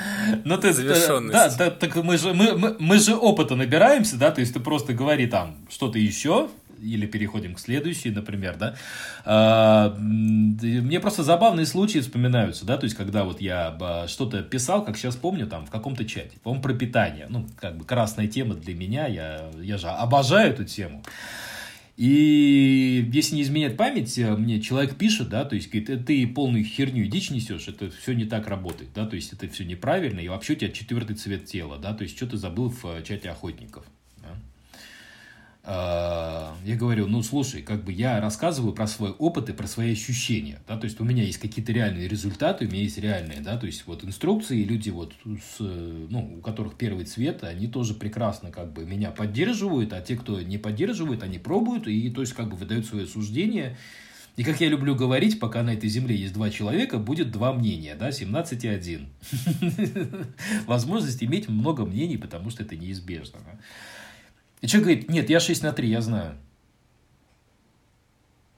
ну, ты, завершенность. Да, да, так мы же, мы, мы, мы же опыта набираемся, да, то есть ты просто говори там что-то еще, или переходим к следующей, например, да, а, мне просто забавные случаи вспоминаются, да, то есть, когда вот я а, что-то писал, как сейчас помню, там, в каком-то чате, по-моему, про питание, ну, как бы красная тема для меня, я, я же обожаю эту тему, и если не изменять память, мне человек пишет, да, то есть говорит, ты полную херню и дичь несешь, это все не так работает, да, то есть это все неправильно, и вообще у тебя четвертый цвет тела, да, то есть что ты забыл в чате охотников. А, я говорю, ну слушай, как бы я рассказываю про свой опыт и про свои ощущения, да, то есть у меня есть какие-то реальные результаты, у меня есть реальные, да, то есть вот инструкции, люди вот, с, ну, у которых первый цвет, они тоже прекрасно как бы меня поддерживают, а те, кто не поддерживает, они пробуют и то есть как бы выдают свое суждение, и как я люблю говорить, пока на этой земле есть два человека, будет два мнения, да, 17 и 1. Возможность иметь много мнений, потому что это неизбежно. И человек говорит, нет, я 6 на 3, я знаю.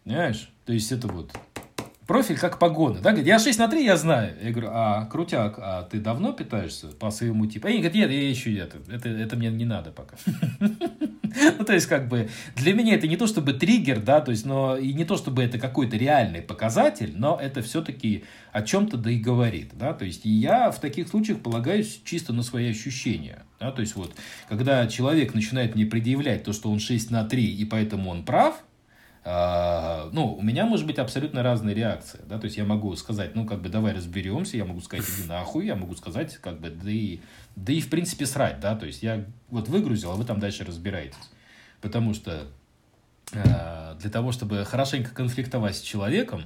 Понимаешь? То есть это вот профиль как погоны. Да? Говорит, я 6 на 3, я знаю. Я говорю, а, крутяк, а ты давно питаешься по своему типу? Они говорят, нет, я еще это, это, это мне не надо пока. Ну, то есть, как бы, для меня это не то, чтобы триггер, да, то есть, но и не то, чтобы это какой-то реальный показатель, но это все-таки о чем-то да и говорит, да, то есть, я в таких случаях полагаюсь чисто на свои ощущения, да, то есть, вот, когда человек начинает мне предъявлять то, что он 6 на 3, и поэтому он прав, ну, у меня может быть абсолютно разная реакция, да, то есть я могу сказать, ну, как бы, давай разберемся, я могу сказать, иди нахуй, я могу сказать, как бы, да и, да и в принципе срать, да, то есть я вот выгрузил, а вы там дальше разбираетесь, потому что э, для того, чтобы хорошенько конфликтовать с человеком,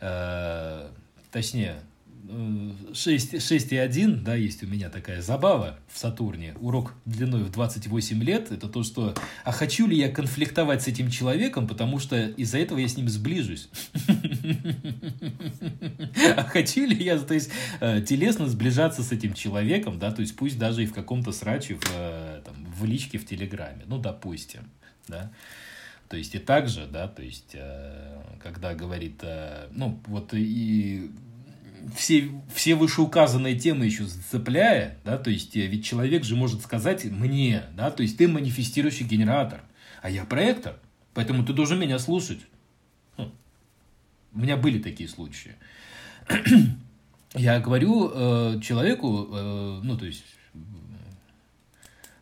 э, точнее, 6, 6 и 1, да, есть у меня такая забава в Сатурне, урок длиной в 28 лет, это то, что, а хочу ли я конфликтовать с этим человеком, потому что из-за этого я с ним сближусь. А хочу ли я, то есть, э, телесно сближаться с этим человеком, да, то есть, пусть даже и в каком-то сраче, в, э, там, в личке в Телеграме, ну, допустим, да, то есть и также, да, то есть, э, когда говорит, ну, вот и все, все вышеуказанные темы еще зацепляя, да, то есть э, ведь человек же может сказать мне, да, то есть ты манифестирующий генератор, а я проектор, поэтому ты должен меня слушать. Хм. У меня были такие случаи. я говорю э, человеку, э, ну, то есть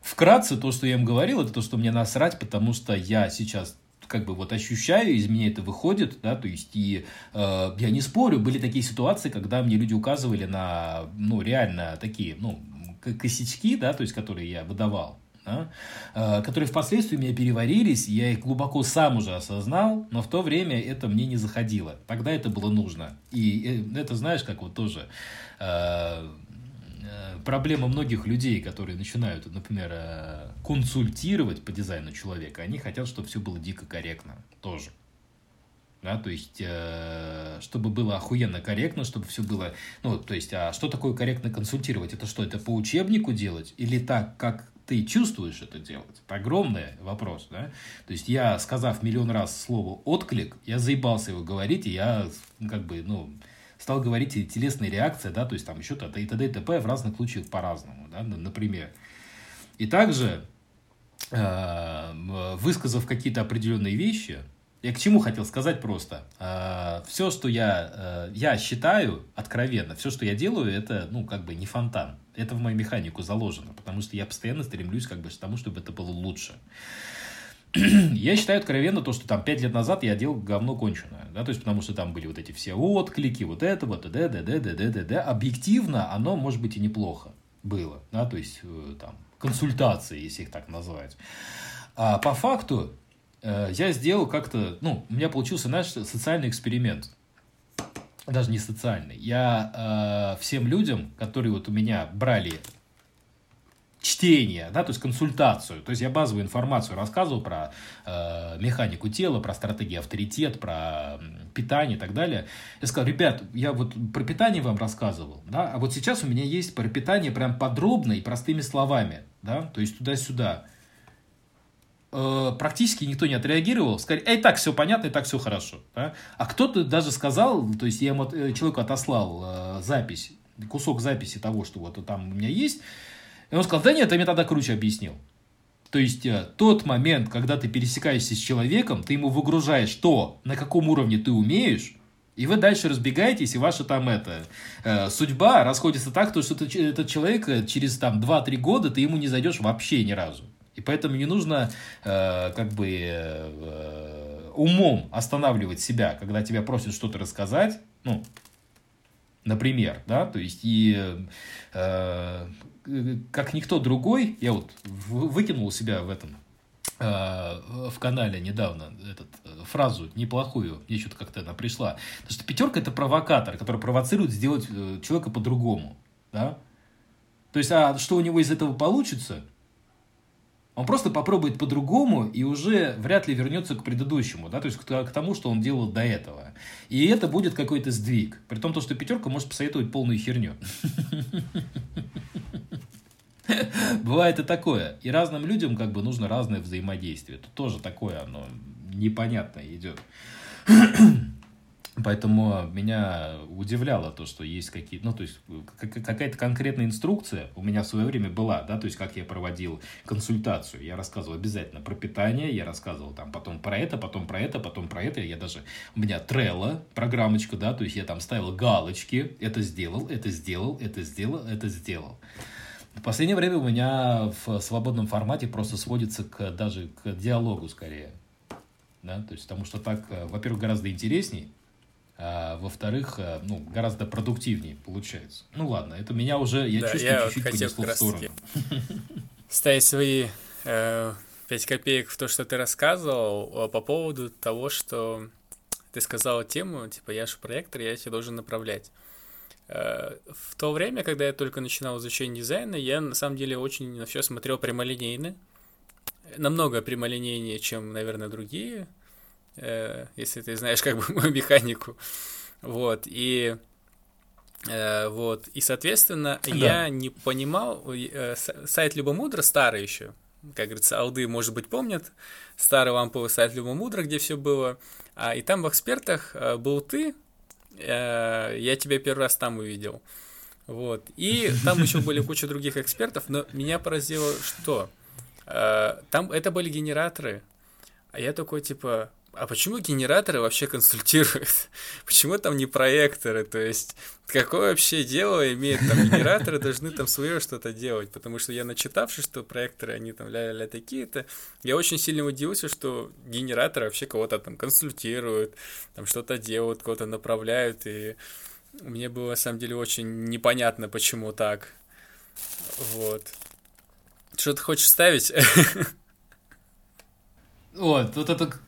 вкратце то, что я им говорил, это то, что мне насрать, потому что я сейчас как бы вот ощущаю, из меня это выходит, да, то есть и э, я не спорю, были такие ситуации, когда мне люди указывали на, ну, реально такие, ну, косячки, да, то есть которые я выдавал, да, э, которые впоследствии у меня переварились, я их глубоко сам уже осознал, но в то время это мне не заходило, тогда это было нужно, и э, это знаешь, как вот тоже э, проблема многих людей, которые начинают, например, э, консультировать по дизайну человека, они хотят, чтобы все было дико корректно тоже. Да, то есть, э, чтобы было охуенно корректно, чтобы все было... Ну, то есть, а что такое корректно консультировать? Это что, это по учебнику делать? Или так, как ты чувствуешь это делать? Это огромный вопрос, да? То есть, я, сказав миллион раз слово «отклик», я заебался его говорить, и я, как бы, ну, стал говорить и телесная реакция, да, то есть там еще т.д. и т.д. и т.п. в разных случаях по-разному, да, например. И также, э, высказав какие-то определенные вещи, я к чему хотел сказать просто? Э, все, что я, э, я считаю откровенно, все, что я делаю, это, ну, как бы не фонтан. Это в мою механику заложено, потому что я постоянно стремлюсь как бы к тому, чтобы это было лучше. Я считаю откровенно то, что там пять лет назад я делал говно конченое, да, то есть потому что там были вот эти все отклики, вот это, вот, д, д, д, д, д, д, д. Объективно оно, может быть, и неплохо было, да, то есть э, там консультации, если их так назвать. А по факту э, я сделал как-то, ну, у меня получился, знаешь, социальный эксперимент даже не социальный. Я э, всем людям, которые вот у меня брали чтение, да, то есть консультацию. То есть я базовую информацию рассказывал про э, механику тела, про стратегию авторитет, про питание и так далее. Я сказал, ребят, я вот про питание вам рассказывал, да, а вот сейчас у меня есть про питание прям подробно и простыми словами, да, то есть туда-сюда. Э, практически никто не отреагировал, сказали, эй, так все понятно, и так все хорошо. Да? А кто-то даже сказал, то есть я ему, э, человеку отослал э, запись кусок записи того, что вот там у меня есть. И он сказал, да нет, ты мне тогда круче объяснил. То есть э, тот момент, когда ты пересекаешься с человеком, ты ему выгружаешь то, на каком уровне ты умеешь, и вы дальше разбегаетесь, и ваша там это э, судьба расходится так, то, что ты, этот человек э, через там 2-3 года ты ему не зайдешь вообще ни разу. И поэтому не нужно э, как бы э, умом останавливать себя, когда тебя просят что-то рассказать, ну, например, да, то есть и э, как никто другой, я вот выкинул себя в этом э, в канале недавно этот, э, фразу неплохую, мне что-то как-то она пришла. Потому что пятерка это провокатор, который провоцирует сделать э, человека по-другому. Да? То есть, а что у него из этого получится, он просто попробует по-другому и уже вряд ли вернется к предыдущему, да, то есть к, тому, что он делал до этого. И это будет какой-то сдвиг. При том, что пятерка может посоветовать полную херню. Бывает и такое. И разным людям как бы нужно разное взаимодействие. Тут тоже такое оно непонятное идет. Поэтому меня удивляло то, что есть какие-то, ну, то есть какая-то конкретная инструкция у меня в свое время была, да, то есть как я проводил консультацию. Я рассказывал обязательно про питание, я рассказывал там потом про это, потом про это, потом про это. Я даже, у меня Trello программочка, да, то есть я там ставил галочки, это сделал, это сделал, это сделал, это сделал. В последнее время у меня в свободном формате просто сводится к, даже к диалогу скорее. Да? То есть, потому что так, э, во-первых, гораздо интересней, а во-вторых, э, ну, гораздо продуктивнее получается. Ну ладно, это меня уже, я да, чувствую, я чуть-чуть понесло в сторону. Ставить свои э, 5 копеек в то, что ты рассказывал по поводу того, что ты сказал тему, типа, я же проектор, я тебя должен направлять. Э, в то время, когда я только начинал изучение дизайна, я на самом деле очень на все смотрел прямолинейно. Намного прямолинейнее, чем, наверное, другие, э, если ты знаешь как бы мою механику. Вот, и э, вот, и, соответственно, да. я не понимал, сайт Любомудра старый еще, как говорится, алды, может быть, помнят, старый ламповый сайт Любомудра, где все было, а, и там в экспертах был ты, я тебя первый раз там увидел. Вот. И там еще были куча других экспертов, но меня поразило, что э, там это были генераторы. А я такой, типа, а почему генераторы вообще консультируют? почему там не проекторы? То есть, какое вообще дело имеет там генераторы, должны там свое что-то делать? Потому что я начитавшись, что проекторы, они там ля-ля-ля такие-то, я очень сильно удивился, что генераторы вообще кого-то там консультируют, там что-то делают, кого-то направляют, и мне было на самом деле очень непонятно, почему так. Вот. Что ты хочешь ставить? Вот, вот это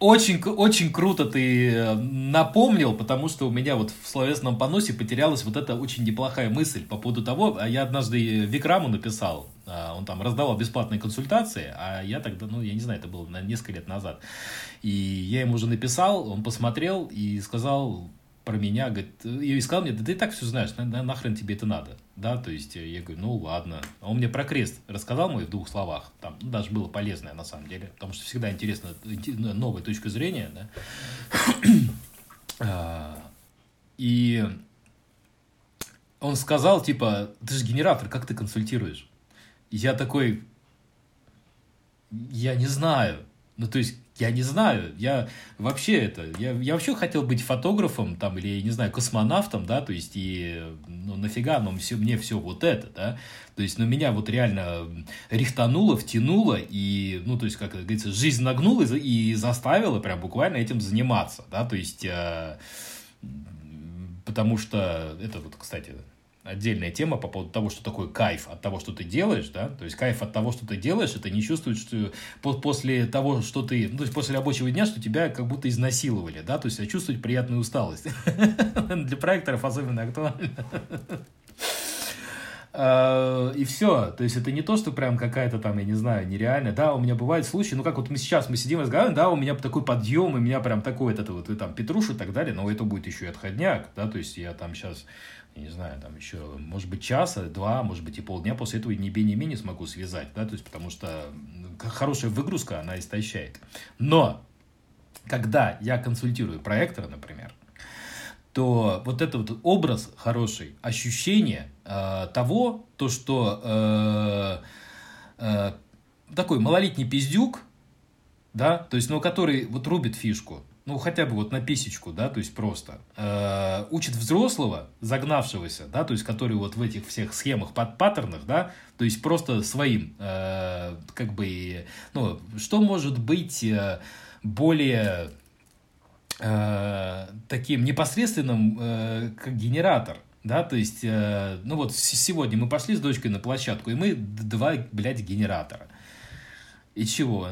очень, очень круто ты э, напомнил, потому что у меня вот в словесном поносе потерялась вот эта очень неплохая мысль по поводу того, а я однажды Викраму написал, а, он там раздавал бесплатные консультации, а я тогда, ну, я не знаю, это было несколько лет назад. И я ему уже написал, он посмотрел и сказал, про меня, говорит, и сказал мне, да ты и так все знаешь, на, на, нахрен тебе это надо, да, то есть я говорю, ну ладно, а он мне про крест рассказал мой в двух словах, там ну, даже было полезное на самом деле, потому что всегда интересно новая точка зрения, да, а, и он сказал, типа, ты же генератор, как ты консультируешь? Я такой, я не знаю, ну то есть я не знаю, я вообще это, я, я вообще хотел быть фотографом там или, я не знаю, космонавтом, да, то есть и, ну, нафига, ну, все, мне все вот это, да, то есть, ну, меня вот реально рихтануло, втянуло, и, ну, то есть, как говорится, жизнь нагнула и, и заставила прям буквально этим заниматься, да, то есть, э, потому что, это вот, кстати, отдельная тема по поводу того, что такое кайф от того, что ты делаешь, да, то есть кайф от того, что ты делаешь, это не чувствует, что после того, что ты, ну, то есть после рабочего дня, что тебя как будто изнасиловали, да, то есть чувствовать приятную усталость. Для проекторов особенно актуально. А, и все. То есть это не то, что прям какая-то там, я не знаю, нереальная. Да, у меня бывают случаи, ну как вот мы сейчас мы сидим разговариваем, да, у меня такой подъем, и меня прям такой вот это вот, и там Петруш и так далее, но это будет еще и отходняк, да, то есть я там сейчас не знаю, там еще, может быть, часа, два, может быть, и полдня после этого ни бе, ни менее смогу связать, да, то есть потому что хорошая выгрузка, она истощает. Но, когда я консультирую проектора, например, то вот этот вот образ хороший, ощущение э, того, то, что э, э, такой малолетний пиздюк, да, то есть, ну, который вот рубит фишку, ну, хотя бы вот на писечку, да, то есть просто, э, учит взрослого, загнавшегося, да, то есть, который вот в этих всех схемах, под паттернах, да, то есть просто своим, э, как бы, ну, что может быть э, более э, таким непосредственным, э, как генератор, да, то есть, э, ну вот сегодня мы пошли с дочкой на площадку, и мы два, блядь, генератора. И чего?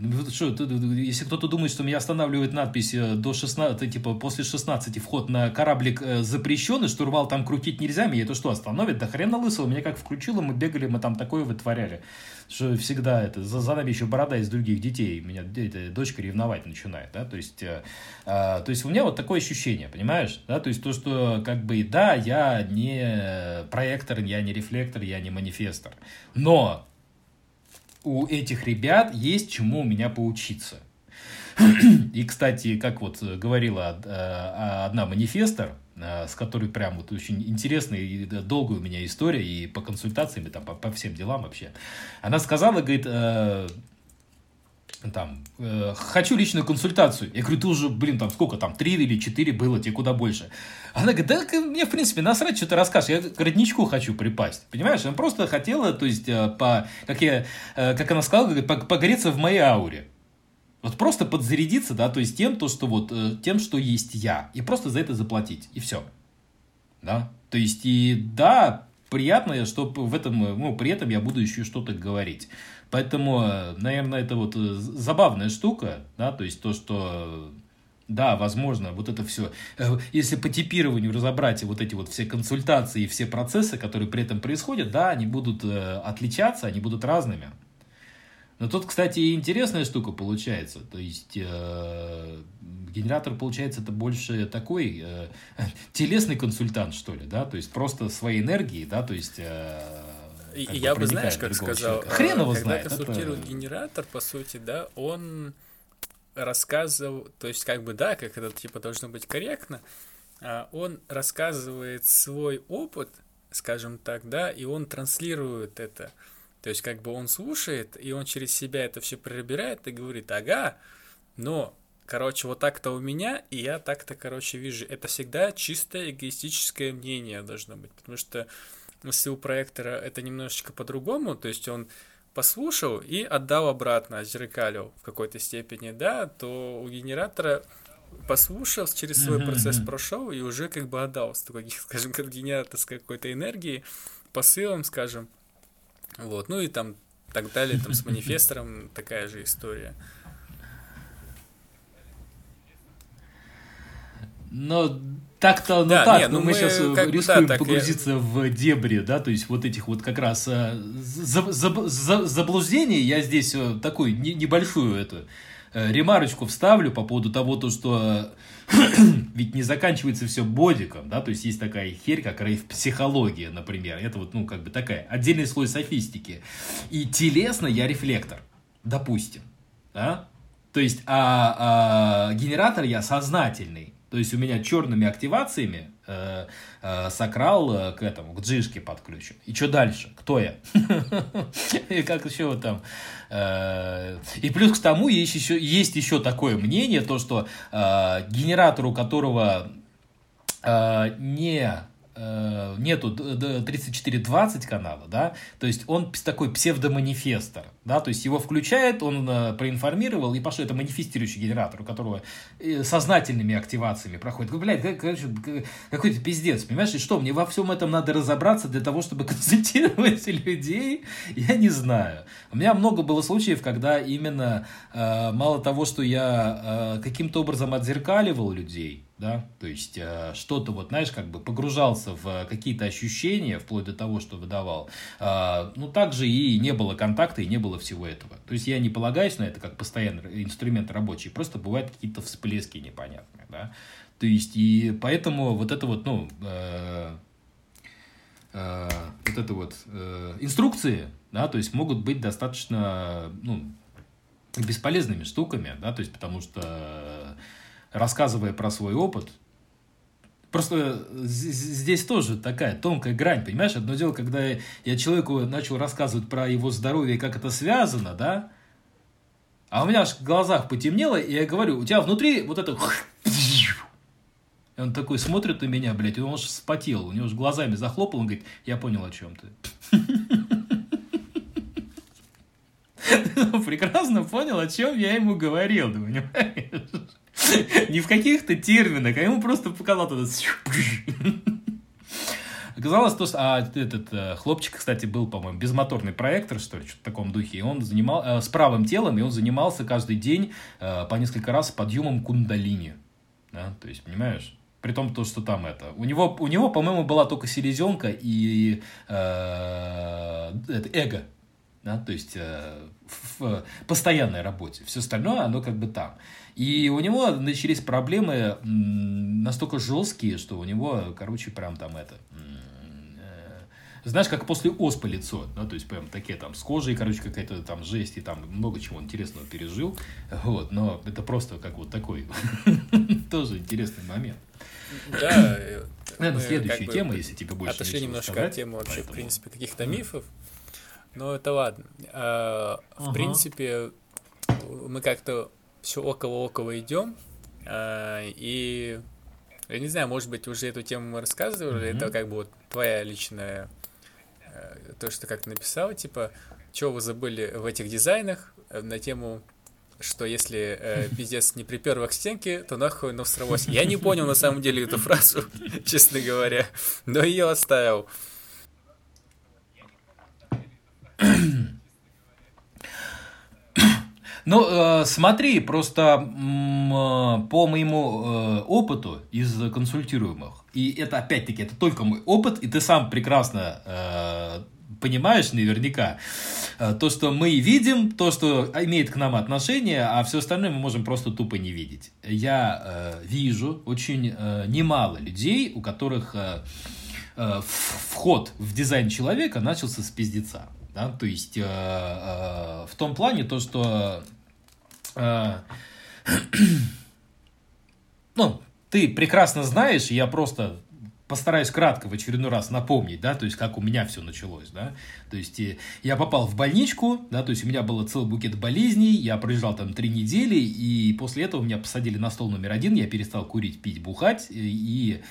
Ну, что, если кто-то думает, что меня останавливает надпись э, до 16, типа после 16 вход на кораблик э, запрещен, и штурвал там крутить нельзя, меня это что, остановит? Да хрена лысого, меня как включило, мы бегали, мы там такое вытворяли, что всегда это, за, за нами еще борода из других детей, меня это, дочка ревновать начинает, да, то есть, э, э, то есть у меня вот такое ощущение, понимаешь, да, то есть то, что как бы, да, я не проектор, я не рефлектор, я не манифестор, но у этих ребят есть чему у меня поучиться. И, кстати, как вот говорила э, одна манифестор, э, с которой прям вот очень интересная и долгая у меня история, и по консультациям, и там по, по всем делам вообще. Она сказала, говорит, э, там, э, хочу личную консультацию. Я говорю, ты уже, блин, там сколько там, три или четыре было, тебе куда больше. Она говорит, да мне, в принципе, насрать, что ты расскажешь, я к родничку хочу припасть. Понимаешь, она просто хотела, то есть, э, по, как, я, э, как она сказала, говорит, погореться в моей ауре. Вот просто подзарядиться, да, то есть тем, то, что вот, э, тем, что есть я. И просто за это заплатить. И все. Да. То есть, и да, приятно, что в этом, ну, при этом я буду еще что-то говорить. Поэтому, наверное, это вот забавная штука, да, то есть то, что да, возможно, вот это все, э, если по типированию разобрать вот эти вот все консультации и все процессы, которые при этом происходят, да, они будут отличаться, они будут разными. Но тут, кстати, интересная штука получается. То есть э, генератор, получается, это больше такой э, телесный консультант, что ли, да, то есть просто своей энергией, да, то есть э, и, и я бы, знаешь, как сказал, человека. Хрен его когда знает. консультирует это... генератор, по сути, да, он рассказывал, то есть как бы, да, как это типа должно быть корректно, а, он рассказывает свой опыт, скажем так, да, и он транслирует это. То есть как бы он слушает, и он через себя это все пробирает и говорит, ага, но, короче, вот так-то у меня, и я так-то, короче, вижу. Это всегда чисто эгоистическое мнение должно быть, потому что если у проектора это немножечко по-другому, то есть он послушал и отдал обратно, зеркалил в какой-то степени, да, то у генератора послушал, через свой процесс прошел и уже как бы отдал, скажем, как генератор с какой-то энергией, посылом, скажем, вот, ну и там так далее, там с манифестором такая же история. Но так-то, ну да, так, нет, но ну мы, мы сейчас рискуем да, погрузиться я... в дебри, да, то есть вот этих вот как раз э, за, за, за, заблуждений. Я здесь э, такую не, небольшую эту э, ремарочку вставлю по поводу того, то, что ведь не заканчивается все бодиком, да, то есть есть такая херь, как рейв-психология, например, это вот, ну, как бы такая, отдельный слой софистики. И телесно я рефлектор, допустим, да, то есть, а, а генератор я сознательный, то есть у меня черными активациями э, э, сакрал э, к этому, к джишке подключен. И что дальше? Кто я? И как еще там... Э, и плюс к тому есть еще, есть еще такое мнение, то что э, генератору, которого э, не нету 3420 канала, да, то есть он такой псевдоманифестор, да, то есть его включает, он э, проинформировал и пошел, это манифестирующий генератор, у которого э, сознательными активациями проходит. Блядь, какой-то пиздец, понимаешь, и что, мне во всем этом надо разобраться для того, чтобы консультировать людей? Я не знаю. У меня много было случаев, когда именно мало того, что я каким-то образом отзеркаливал людей, да, то есть э, что-то вот, знаешь, как бы погружался в какие-то ощущения, вплоть до того, что выдавал, э, ну, также и не было контакта, и не было всего этого. То есть я не полагаюсь на это как постоянный инструмент рабочий, просто бывают какие-то всплески непонятные, да, то есть и поэтому вот это вот, ну, э, э, вот это вот э, инструкции, да, то есть могут быть достаточно, ну, бесполезными штуками, да, то есть потому что рассказывая про свой опыт, Просто здесь тоже такая тонкая грань, понимаешь? Одно дело, когда я человеку начал рассказывать про его здоровье и как это связано, да, а у меня аж в глазах потемнело, и я говорю, у тебя внутри вот это... И он такой смотрит на меня, блядь, и он аж вспотел, у него же глазами захлопал, он говорит, я понял, о чем ты. Прекрасно понял, о чем я ему говорил, ты понимаешь? Не в каких-то терминах, а ему просто показал этот... Оказалось, то, что а, этот э, хлопчик, кстати, был, по-моему, безмоторный проектор, что ли, что-то в таком духе. И он занимал э, с правым телом, и он занимался каждый день э, по несколько раз подъемом кундалини. Да? То есть, понимаешь? При том, то, что там это. У него, у него по-моему, была только селезенка и э, это, эго. Да? То есть э, в, в постоянной работе. Все остальное, оно как бы там. И у него начались проблемы настолько жесткие, что у него, короче, прям там это знаешь, как после оспы лицо, да, то есть прям такие там с кожей, короче, какая-то там жесть, и там много чего интересного пережил, вот, но это просто как вот такой тоже интересный момент. Да. Наверное, следующая тема, если тебе больше Отошли немножко от темы вообще, в принципе, каких-то мифов, но это ладно. А, в принципе, мы как-то все около-около идем, а, и я не знаю, может быть, уже эту тему мы рассказывали, это как бы вот твоя личная то, что как написал, типа, что вы забыли в этих дизайнах э, на тему что если э, пиздец не припер к стенке, то нахуй на всралось. Я не понял на самом деле эту фразу, честно говоря, но ее оставил. Ну, э, смотри, просто э, по моему э, опыту из консультируемых, и это опять-таки, это только мой опыт, и ты сам прекрасно э, понимаешь наверняка, э, то, что мы видим, то, что имеет к нам отношение, а все остальное мы можем просто тупо не видеть. Я э, вижу очень э, немало людей, у которых э, э, вход в дизайн человека начался с пиздеца. Да? То есть э, э, в том плане то, что ну, ты прекрасно знаешь, я просто постараюсь кратко в очередной раз напомнить, да, то есть как у меня все началось, да, то есть э, я попал в больничку, да, то есть у меня был целый букет болезней, я пролежал там три недели, и после этого меня посадили на стол номер один, я перестал курить, пить, бухать, и Э,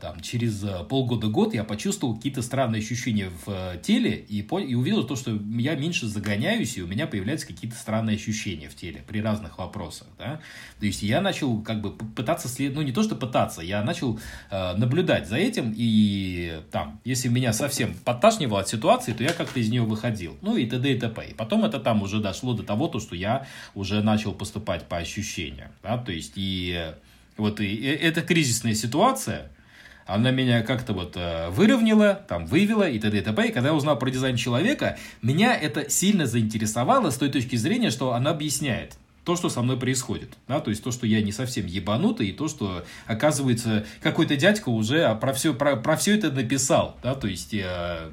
там, через э, полгода-год я почувствовал какие-то странные ощущения в э, теле и, и увидел то, что я меньше загоняюсь, и у меня появляются какие-то странные ощущения в теле при разных вопросах. Да? То есть я начал как бы пытаться, след... ну не то, что пытаться, я начал э, наблюдать за этим, и там, если меня совсем подташнивало от ситуации, то я как-то из нее выходил. Ну и т.д. и т.п. И потом это там уже дошло до того, то, что я уже начал поступать по ощущениям. Да? То есть и вот и, и эта кризисная ситуация, она меня как-то вот э, выровняла, там, вывела и т.д. и т.п. И когда я узнал про дизайн человека, меня это сильно заинтересовало с той точки зрения, что она объясняет то, что со мной происходит. Да? То есть то, что я не совсем ебанутый, и то, что, оказывается, какой-то дядька уже про все, про, про все это написал. Да? То есть э,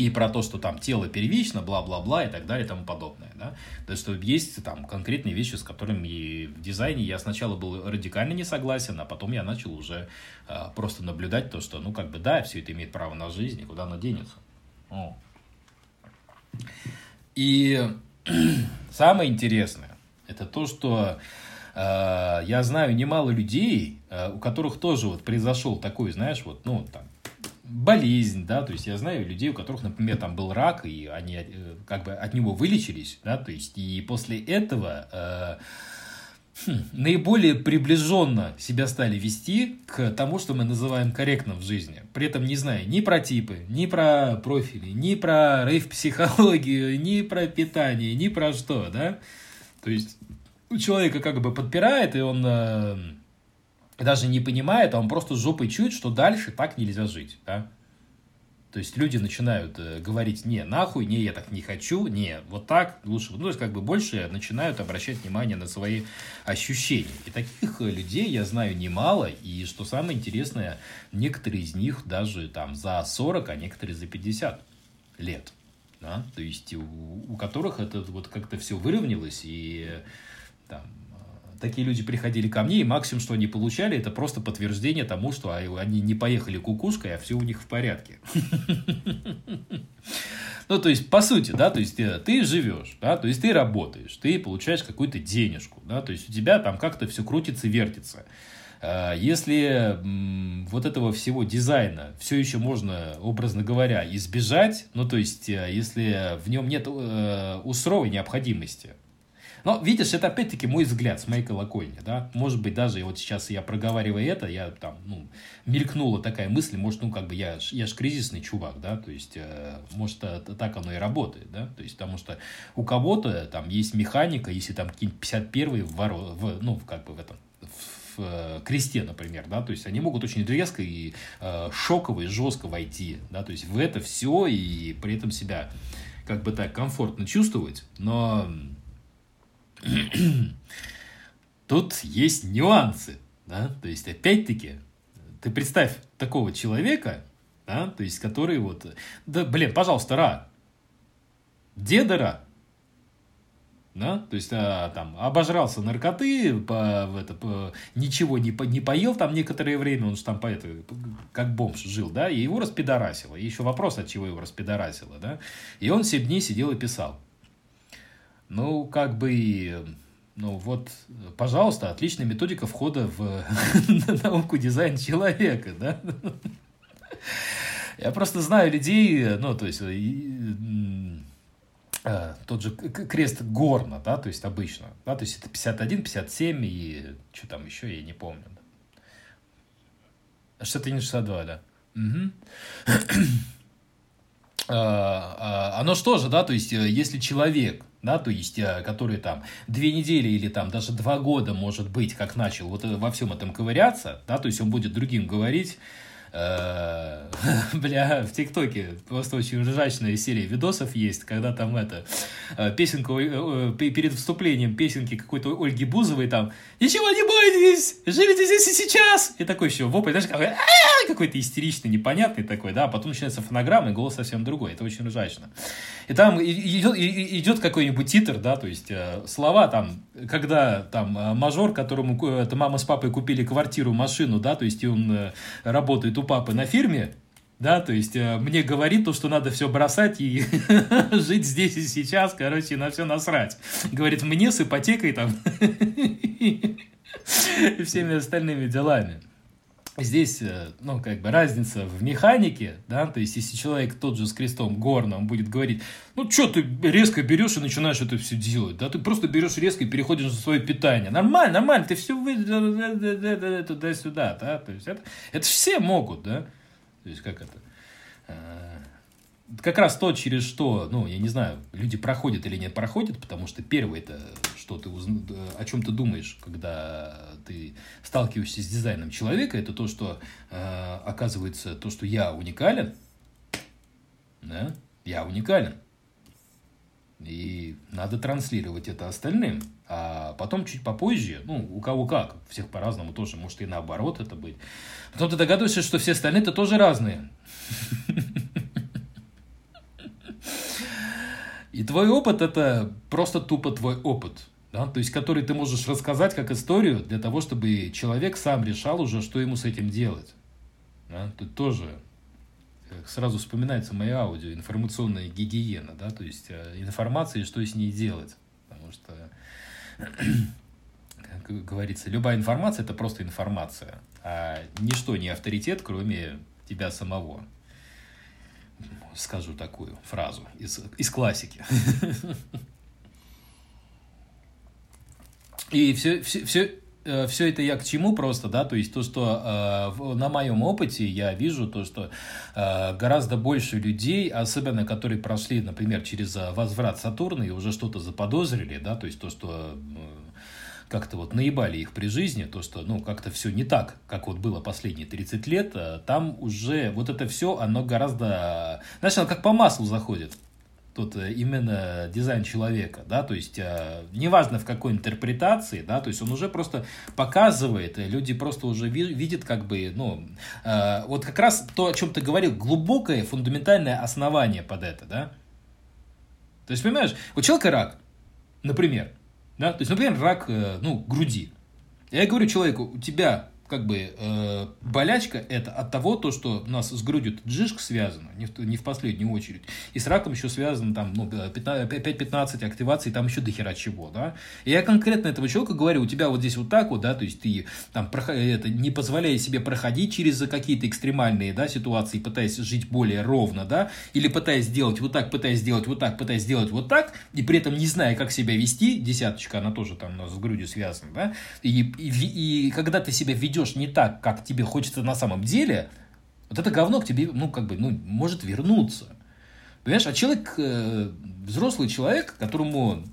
и про то, что там тело первично, бла-бла-бла и так далее и тому подобное. Да? То есть, что есть там конкретные вещи, с которыми в дизайне я сначала был радикально не согласен, а потом я начал уже э, просто наблюдать то, что, ну, как бы, да, все это имеет право на жизнь, и куда оно денется. О. И самое интересное, это то, что э, я знаю немало людей, э, у которых тоже вот произошел такой, знаешь, вот, ну, там, болезнь, да, то есть я знаю людей, у которых, например, там был рак, и они э, как бы от него вылечились, да, то есть и после этого э, хм, наиболее приближенно себя стали вести к тому, что мы называем корректным в жизни. При этом не зная ни про типы, ни про профили, ни про рейв-психологию, ни про питание, ни про что, да. То есть у человека как бы подпирает, и он... Э, даже не понимает, а он просто жопой чует, что дальше так нельзя жить, да. То есть люди начинают э, говорить, не, нахуй, не, я так не хочу, не, вот так лучше. Ну, то есть как бы больше начинают обращать внимание на свои ощущения. И таких э, людей я знаю немало, и что самое интересное, некоторые из них даже там за 40, а некоторые за 50 лет. Да? То есть у, у которых это вот как-то все выровнялось, и там такие люди приходили ко мне, и максимум, что они получали, это просто подтверждение тому, что они не поехали кукушкой, а все у них в порядке. Ну, то есть, по сути, да, то есть, э, ты живешь, да, то есть, ты работаешь, ты получаешь какую-то денежку, да, то есть, у тебя там как-то все крутится, вертится. А, если вот этого всего дизайна все еще можно, образно говоря, избежать, ну, то есть, э, если в нем нет э, суровой необходимости, но, видишь, это опять-таки мой взгляд с моей колокольни, да. Может быть, даже вот сейчас я проговариваю это, я там, ну, мелькнула такая мысль, может, ну, как бы я, я ж кризисный чувак, да, то есть, э, может, это, так оно и работает, да, то есть, потому что у кого-то там есть механика, если там какие-нибудь 51-й в, в, ну, как бы в этом, в э, кресте, например, да, то есть они могут очень резко и э, шоково и жестко войти, да, то есть в это все и при этом себя как бы так комфортно чувствовать, но тут есть нюансы, да, то есть опять-таки ты представь такого человека, да, то есть который вот, да, блин, пожалуйста, Ра, деда Ра, да, то есть а, там обожрался наркоты, по, в это, по, ничего не, по, не поел там некоторое время, он же там по это, как бомж жил, да, и его распидорасило. И еще вопрос, от чего его распидорасило, да. И он 7 дней сидел и писал. Ну, как бы, ну вот, пожалуйста, отличная методика входа в науку дизайн человека, да. Я просто знаю людей, ну, то есть, э, тот же крест Горна, да, то есть обычно, да, то есть это 51, 57 и что там еще, я не помню. Что-то не 62, да. Угу. Оно что же, да, то есть э, если человек, да, то есть э, который там две недели или там даже два года, может быть, как начал вот во всем этом ковыряться, да, то есть он будет другим говорить, Э, бля, в ТикТоке просто очень ржачная серия видосов есть, когда там это, э, песенка, э, перед вступлением песенки какой-то Ольги Бузовой там «Ничего не бойтесь, живите здесь и сейчас!» И такой еще вопль, знаешь, какой, какой-то истеричный, непонятный такой, да, а потом начинается фонограмма, и голос совсем другой, это очень ржачно. И там идет, идет какой-нибудь титр, да, то есть слова там, когда там мажор, которому это мама с папой купили квартиру, машину, да, то есть и он работает у папы на фирме, да, то есть э, мне говорит то, что надо все бросать и жить здесь и сейчас, короче, на все насрать. Говорит, мне с ипотекой там и всеми остальными делами. Здесь, э, ну, как бы разница в механике, да, то есть, если человек тот же с крестом горно, он будет говорить, ну, что ты резко берешь и начинаешь это все делать, да, ты просто берешь резко и переходишь на свое питание. Нормально, нормально, ты все туда-сюда, да, то есть, это, это все могут, да, то есть, как это, э, как раз то, через что, ну, я не знаю, люди проходят или не проходят, потому что первое это, что ты узна... о чем ты думаешь, когда ты сталкиваешься с дизайном человека, это то, что э, оказывается то, что я уникален, да, я уникален. И надо транслировать это остальным. А потом чуть попозже, ну, у кого как, всех по-разному тоже, может и наоборот это быть. Потом ты догадываешься, что все остальные-то тоже разные. И твой опыт это просто тупо твой опыт. Да? То есть, который ты можешь рассказать как историю для того, чтобы человек сам решал уже, что ему с этим делать. Да? Тут тоже сразу вспоминается моя аудио, информационная гигиена, да, то есть э, информация и что с ней делать. Потому что, как говорится, любая информация – это просто информация, а ничто не авторитет, кроме тебя самого скажу такую фразу из, из классики. И все, все, все, э, все это я к чему просто, да, то есть то, что э, на моем опыте я вижу то, что э, гораздо больше людей, особенно которые прошли, например, через э, возврат Сатурна и уже что-то заподозрили, да, то есть то, что как-то вот наебали их при жизни, то, что, ну, как-то все не так, как вот было последние 30 лет, э, там уже вот это все, оно гораздо, знаешь, оно как по маслу заходит. Тут э, именно дизайн человека, да, то есть э, неважно в какой интерпретации, да, то есть он уже просто показывает, люди просто уже видят как бы, ну, вот как раз то, о чем ты говорил, глубокое фундаментальное основание под это, да. То есть, понимаешь, у человека рак, например, Да? То есть, например, рак, э, ну, груди. Я говорю человеку, у тебя как бы э, болячка это от того, то, что у нас с грудью джишка связана, не в, не в последнюю очередь, и с раком еще связано там ну, 5-15 активаций, там еще до хера чего, да. И я конкретно этого человека говорю, у тебя вот здесь вот так вот, да, то есть ты там это, не позволяя себе проходить через какие-то экстремальные, да, ситуации, пытаясь жить более ровно, да, или пытаясь сделать вот так, пытаясь сделать вот так, пытаясь сделать вот так, и при этом не зная, как себя вести, десяточка, она тоже там у нас с грудью связана, да, и, и, и когда ты себя ведешь ведешь не так, как тебе хочется на самом деле, вот это говно к тебе, ну, как бы, ну, может вернуться. Понимаешь, а человек, э, взрослый человек, которому,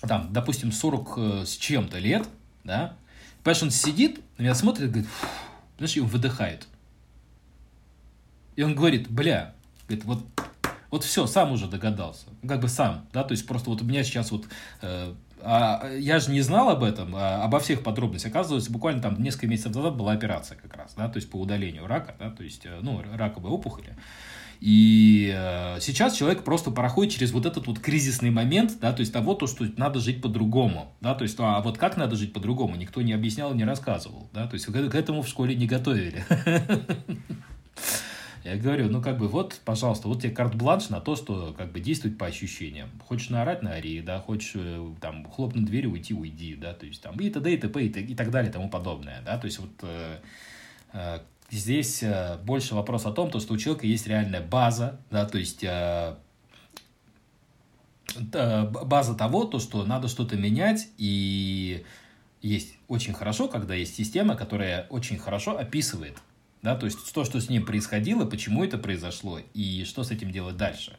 там, допустим, 40 э, с чем-то лет, да, понимаешь, он сидит, на меня смотрит говорит, знаешь, и он выдыхает. И он говорит, бля, говорит, вот, вот все, сам уже догадался. Как бы сам, да, то есть просто вот у меня сейчас вот э, а, я же не знал об этом, а, обо всех подробностях. Оказывается, буквально там несколько месяцев назад была операция как раз, да, то есть по удалению рака, да, то есть, э, ну, раковой опухоли. И э, сейчас человек просто проходит через вот этот вот кризисный момент, да, то есть того, то, что надо жить по-другому, да, то есть, а вот как надо жить по-другому, никто не объяснял не рассказывал, да, то есть к этому в школе не готовили. Я говорю, ну как бы вот, пожалуйста, вот тебе карт-бланш на то, что как бы действовать по ощущениям. Хочешь наорать, на ари, да, хочешь э, там хлопнуть дверью, уйти, уйди, да, то есть там и т.д. и т.п. и, так далее и тому подобное, да, то есть вот э, э, здесь э, больше вопрос о том, то, что у человека есть реальная база, да, то есть э, база того, то, что надо что-то менять, и есть очень хорошо, когда есть система, которая очень хорошо описывает да, то есть то, что с ним происходило, почему это произошло и что с этим делать дальше.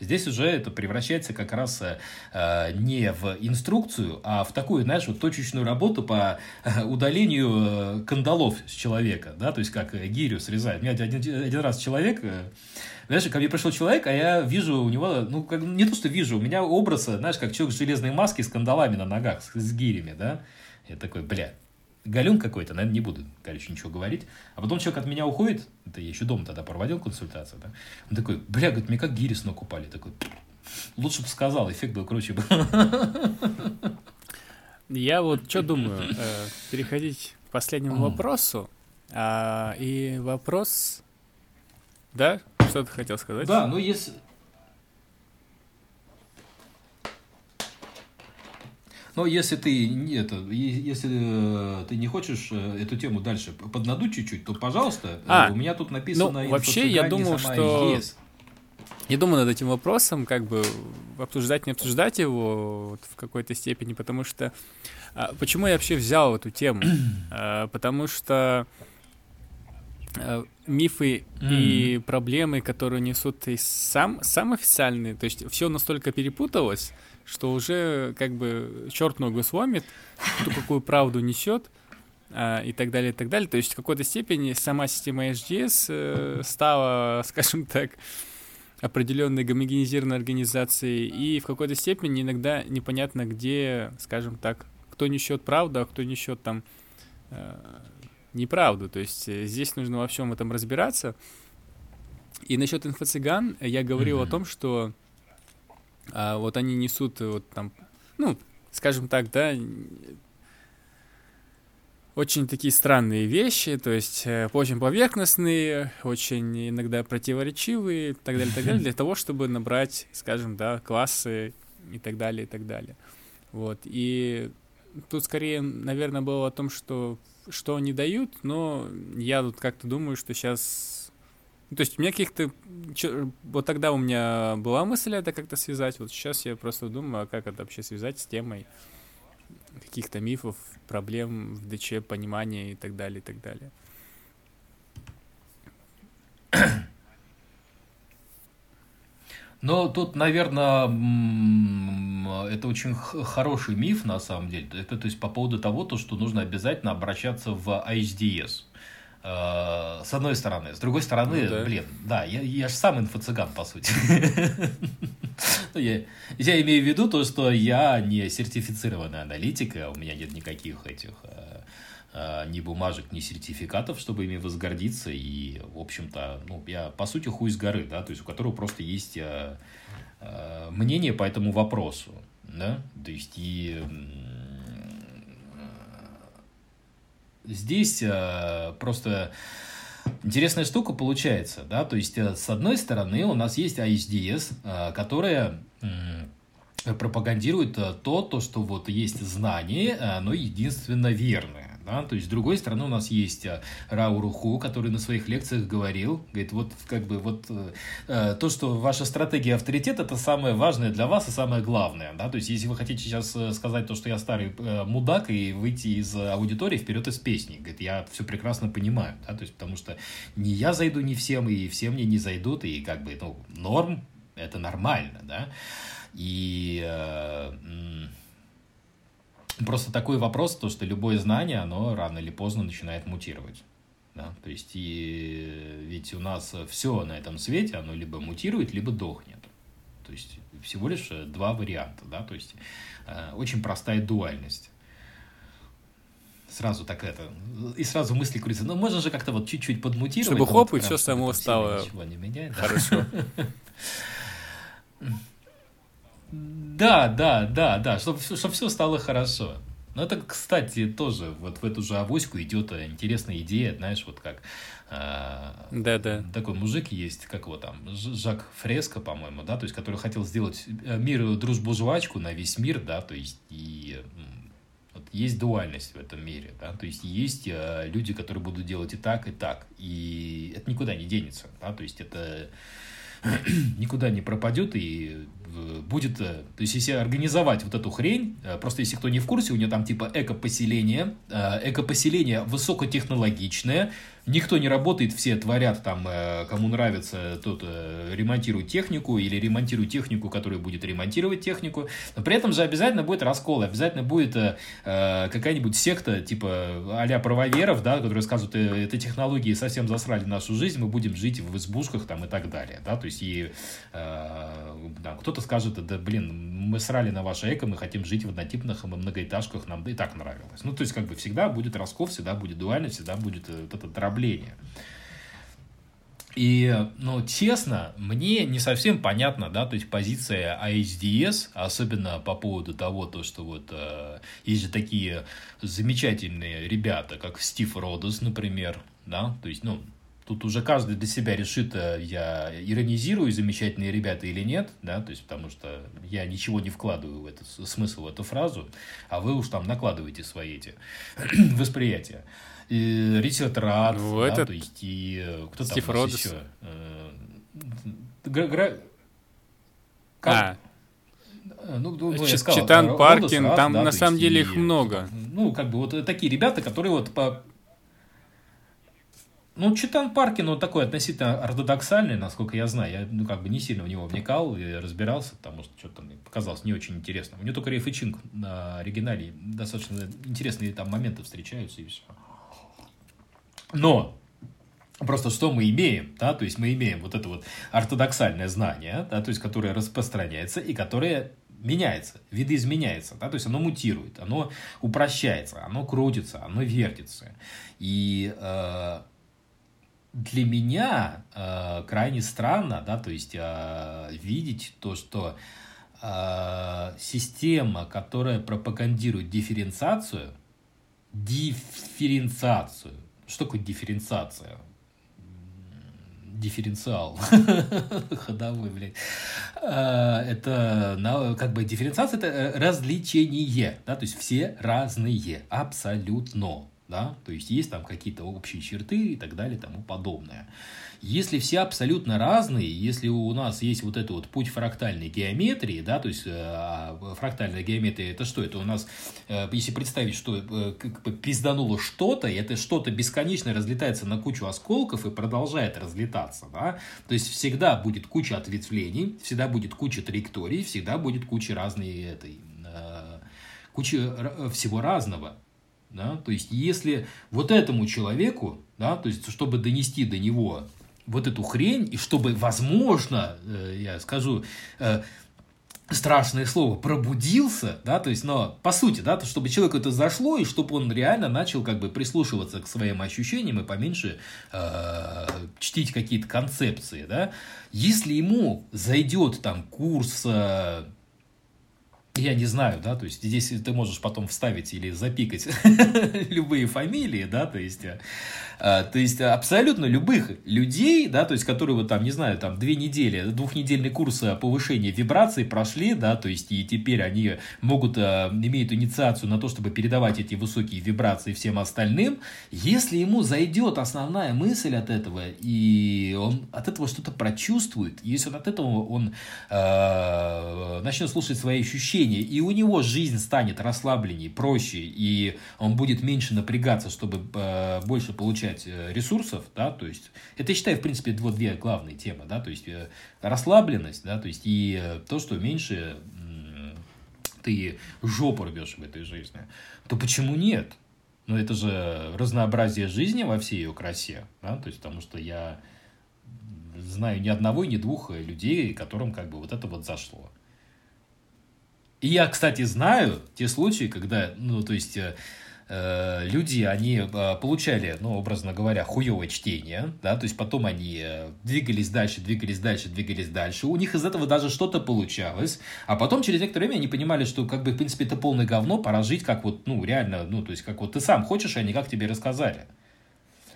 Здесь уже это превращается как раз э, не в инструкцию, а в такую, знаешь, вот точечную работу по э, удалению э, кандалов с человека, да, то есть как э, гирю срезать. У меня один, один раз человек, э, знаешь, ко мне пришел человек, а я вижу у него, ну, как, не то, что вижу, у меня образ, знаешь, как человек с железной маской с кандалами на ногах, с, с гирями, да. Я такой, бля, галюн какой-то, наверное, не буду, короче, ничего говорить. А потом человек от меня уходит, это я еще дома тогда проводил консультацию, да? Он такой, бля, говорит, мне как гири с ног упали. Такой, лучше бы сказал, эффект был круче бы. Я вот что думаю, э, переходить к последнему вопросу. А, и вопрос, да, что ты хотел сказать? Да, ну если, Но если ты, это, если э, ты не хочешь э, эту тему дальше поднадуть чуть-чуть, то, пожалуйста, а, у меня тут написано... Ну, вообще, я думал, что... ЕС. Я думаю над этим вопросом, как бы обсуждать, не обсуждать его вот, в какой-то степени, потому что... А, почему я вообще взял эту тему? а, потому что мифы mm. и проблемы, которые несут и сам, сам официальные, то есть все настолько перепуталось, что уже как бы черт ногу сломит, кто какую правду несет а, и так далее, и так далее. То есть в какой-то степени сама система HDS э, стала, скажем так, определенной гомогенизированной организацией, и в какой-то степени иногда непонятно, где, скажем так, кто несет правду, а кто несет там э, неправду. То есть э, здесь нужно во всем этом разбираться. И насчет инфо-цыган я говорил mm-hmm. о том, что а вот они несут вот там, ну, скажем так, да, очень такие странные вещи, то есть э, очень поверхностные, очень иногда противоречивые и так далее, так далее, для того, чтобы набрать, скажем, да, классы и так далее, и так далее. Вот, и тут скорее, наверное, было о том, что что они дают, но я тут как-то думаю, что сейчас ну, то есть у меня каких-то... Вот тогда у меня была мысль это как-то связать, вот сейчас я просто думаю, а как это вообще связать с темой каких-то мифов, проблем в ДЧ, понимания и так далее, и так далее. Но тут, наверное, это очень хороший миф, на самом деле. Это то есть по поводу того, то, что нужно обязательно обращаться в ISDS. Э, с одной стороны. С другой стороны, ну, да. блин, да, я, я же сам инфо-цыган, по сути. Ну, я, я имею в виду то, что я не сертифицированный аналитик, у меня нет никаких этих э, э, ни бумажек, ни сертификатов, чтобы ими возгордиться. И, в общем-то, ну, я, по сути, хуй с горы, да, то есть у которого просто есть мнение по этому вопросу. да, то есть и здесь э, просто интересная штука получается, да, то есть э, с одной стороны у нас есть ASDS, э, которая пропагандирует то, то, что вот есть знание, оно единственно верное. Да? То есть, с другой стороны, у нас есть э, Рау Руху, который на своих лекциях говорил, говорит, вот как бы вот э, э то, что ваша стратегия авторитет, это самое важное для вас и самое главное. Да? То есть, если вы хотите сейчас э, сказать то, что я старый мудак и выйти из аудитории вперед из песни, говорит, я все прекрасно понимаю, да? то есть, потому что не я зайду не всем, и все мне не зайдут, и как бы, ну, норм, это нормально, да, и э, Просто такой вопрос, то, что любое знание, оно рано или поздно начинает мутировать. Да? То есть, и ведь у нас все на этом свете, оно либо мутирует, либо дохнет. То есть, всего лишь два варианта. Да? То есть, э, очень простая дуальность. Сразу так это... И сразу мысли крутятся. Ну, можно же как-то вот чуть-чуть подмутировать. Чтобы хоп, и все само стало ничего не меняет. Хорошо. Да, да, да, да, чтобы чтоб все стало хорошо. Ну, это, кстати, тоже вот в эту же авоську идет интересная идея, знаешь, вот как... Э, да, да. Такой мужик есть, как его там, Жак Фреско, по-моему, да, то есть, который хотел сделать э, мир, дружбу, жвачку на весь мир, да, то есть, и вот есть дуальность в этом мире, да, то есть есть э, люди, которые будут делать и так, и так, и это никуда не денется, да, то есть это никуда не пропадет и будет, э, то есть если организовать вот эту хрень, э, просто если кто не в курсе, у нее там типа эко-поселение, э, эко-поселение высокотехнологичное, никто не работает, все творят там, кому нравится, тот ремонтирует технику или ремонтирует технику, которая будет ремонтировать технику, но при этом же обязательно будет раскол, обязательно будет какая-нибудь секта типа а-ля правоверов, да, которые скажут, эти технологии совсем засрали нашу жизнь, мы будем жить в избушках там и так далее, да, то есть и да, кто-то скажет, да блин, мы срали на ваше эко, мы хотим жить в однотипных многоэтажках, нам и так нравилось. Ну, то есть, как бы всегда будет раскол, всегда будет дуальность, всегда будет э, вот это дробление. И, ну, честно, мне не совсем понятно, да, то есть позиция ASDS, особенно по поводу того, то, что вот э, есть же такие замечательные ребята, как Стив Родос, например, да, то есть, ну, Тут уже каждый для себя решит, э, я иронизирую замечательные ребята или нет, да, то есть потому что я ничего не вкладываю в этот смысл, в эту фразу, а вы уж там накладываете свои эти восприятия. И Ричард Рад, ну, да, то есть и э, кто Стив там Родос. еще? Э, гра... Гра... Как? А. Ну, ну, Ч- сказал, Читан Паркин, Родос, там да, на самом деле и, их много. Ну, как бы вот такие ребята, которые вот по, ну, Читан Паркин, он такой относительно ортодоксальный, насколько я знаю. Я, ну, как бы не сильно в него вникал и разбирался, потому что что-то мне показалось не очень интересно. У него только Рейф и Чинг на оригинале достаточно интересные там моменты встречаются и все. Но Просто что мы имеем, да, то есть мы имеем вот это вот ортодоксальное знание, да, то есть которое распространяется и которое меняется, видоизменяется, да, то есть оно мутирует, оно упрощается, оно крутится, оно вертится. И э, для меня э, крайне странно, да, то есть э, видеть то, что э, система, которая пропагандирует дифференциацию, дифференциацию, что такое дифференциация? Дифференциал. Ходовой, блядь. Э, это как бы дифференциация это развлечение, да, то есть все разные, абсолютно да, то есть есть там какие-то общие черты и так далее и тому подобное. Если все абсолютно разные, если у нас есть вот этот вот путь фрактальной геометрии, да, то есть э, а, фрактальная геометрия это что? Это у нас, э, если представить, что э, как бы пиздануло что-то, и это что-то бесконечно разлетается на кучу осколков и продолжает разлетаться, да, то есть всегда будет куча ответвлений, всегда будет куча траекторий, всегда будет куча разной этой, куча всего разного. Да? То есть, если вот этому человеку, да, то есть, чтобы донести до него вот эту хрень, и чтобы, возможно, э, я скажу, э, страшное слово, пробудился, да, то есть, но по сути, да, то, чтобы человеку это зашло, и чтобы он реально начал как бы прислушиваться к своим ощущениям и поменьше э, чтить какие-то концепции, да, если ему зайдет там курс э, я не знаю, да, то есть здесь ты можешь потом вставить или запикать любые фамилии, да, то есть, а, то есть абсолютно любых людей, да, то есть которые вот там, не знаю, там две недели, двухнедельный курс повышения вибраций прошли, да, то есть и теперь они могут, имеют инициацию на то, чтобы передавать эти высокие вибрации всем остальным, если ему зайдет основная мысль от этого, и он от этого что-то прочувствует, если он от этого он э, начнет слушать свои ощущения, и у него жизнь станет расслабленнее, проще, и он будет меньше напрягаться, чтобы э, больше получать э, ресурсов, да, то есть это, я считаю, в принципе, вот две главные темы, да, то есть э, расслабленность, да, то есть и э, то, что меньше ты жопу рвешь в этой жизни, то почему нет? Но это же разнообразие жизни во всей ее красе, да, то есть потому что я знаю ни одного, ни двух людей, которым как бы вот это вот зашло. И я, кстати, знаю те случаи, когда, ну, то есть, люди, они э, получали, ну, образно говоря, хуевое чтение, да, то есть потом они э, двигались дальше, двигались дальше, двигались дальше, у них из этого даже что-то получалось, а потом через некоторое время они понимали, что, как бы, в принципе, это полное говно, пора жить как вот, ну, реально, ну, то есть, как вот ты сам хочешь, а не как тебе рассказали.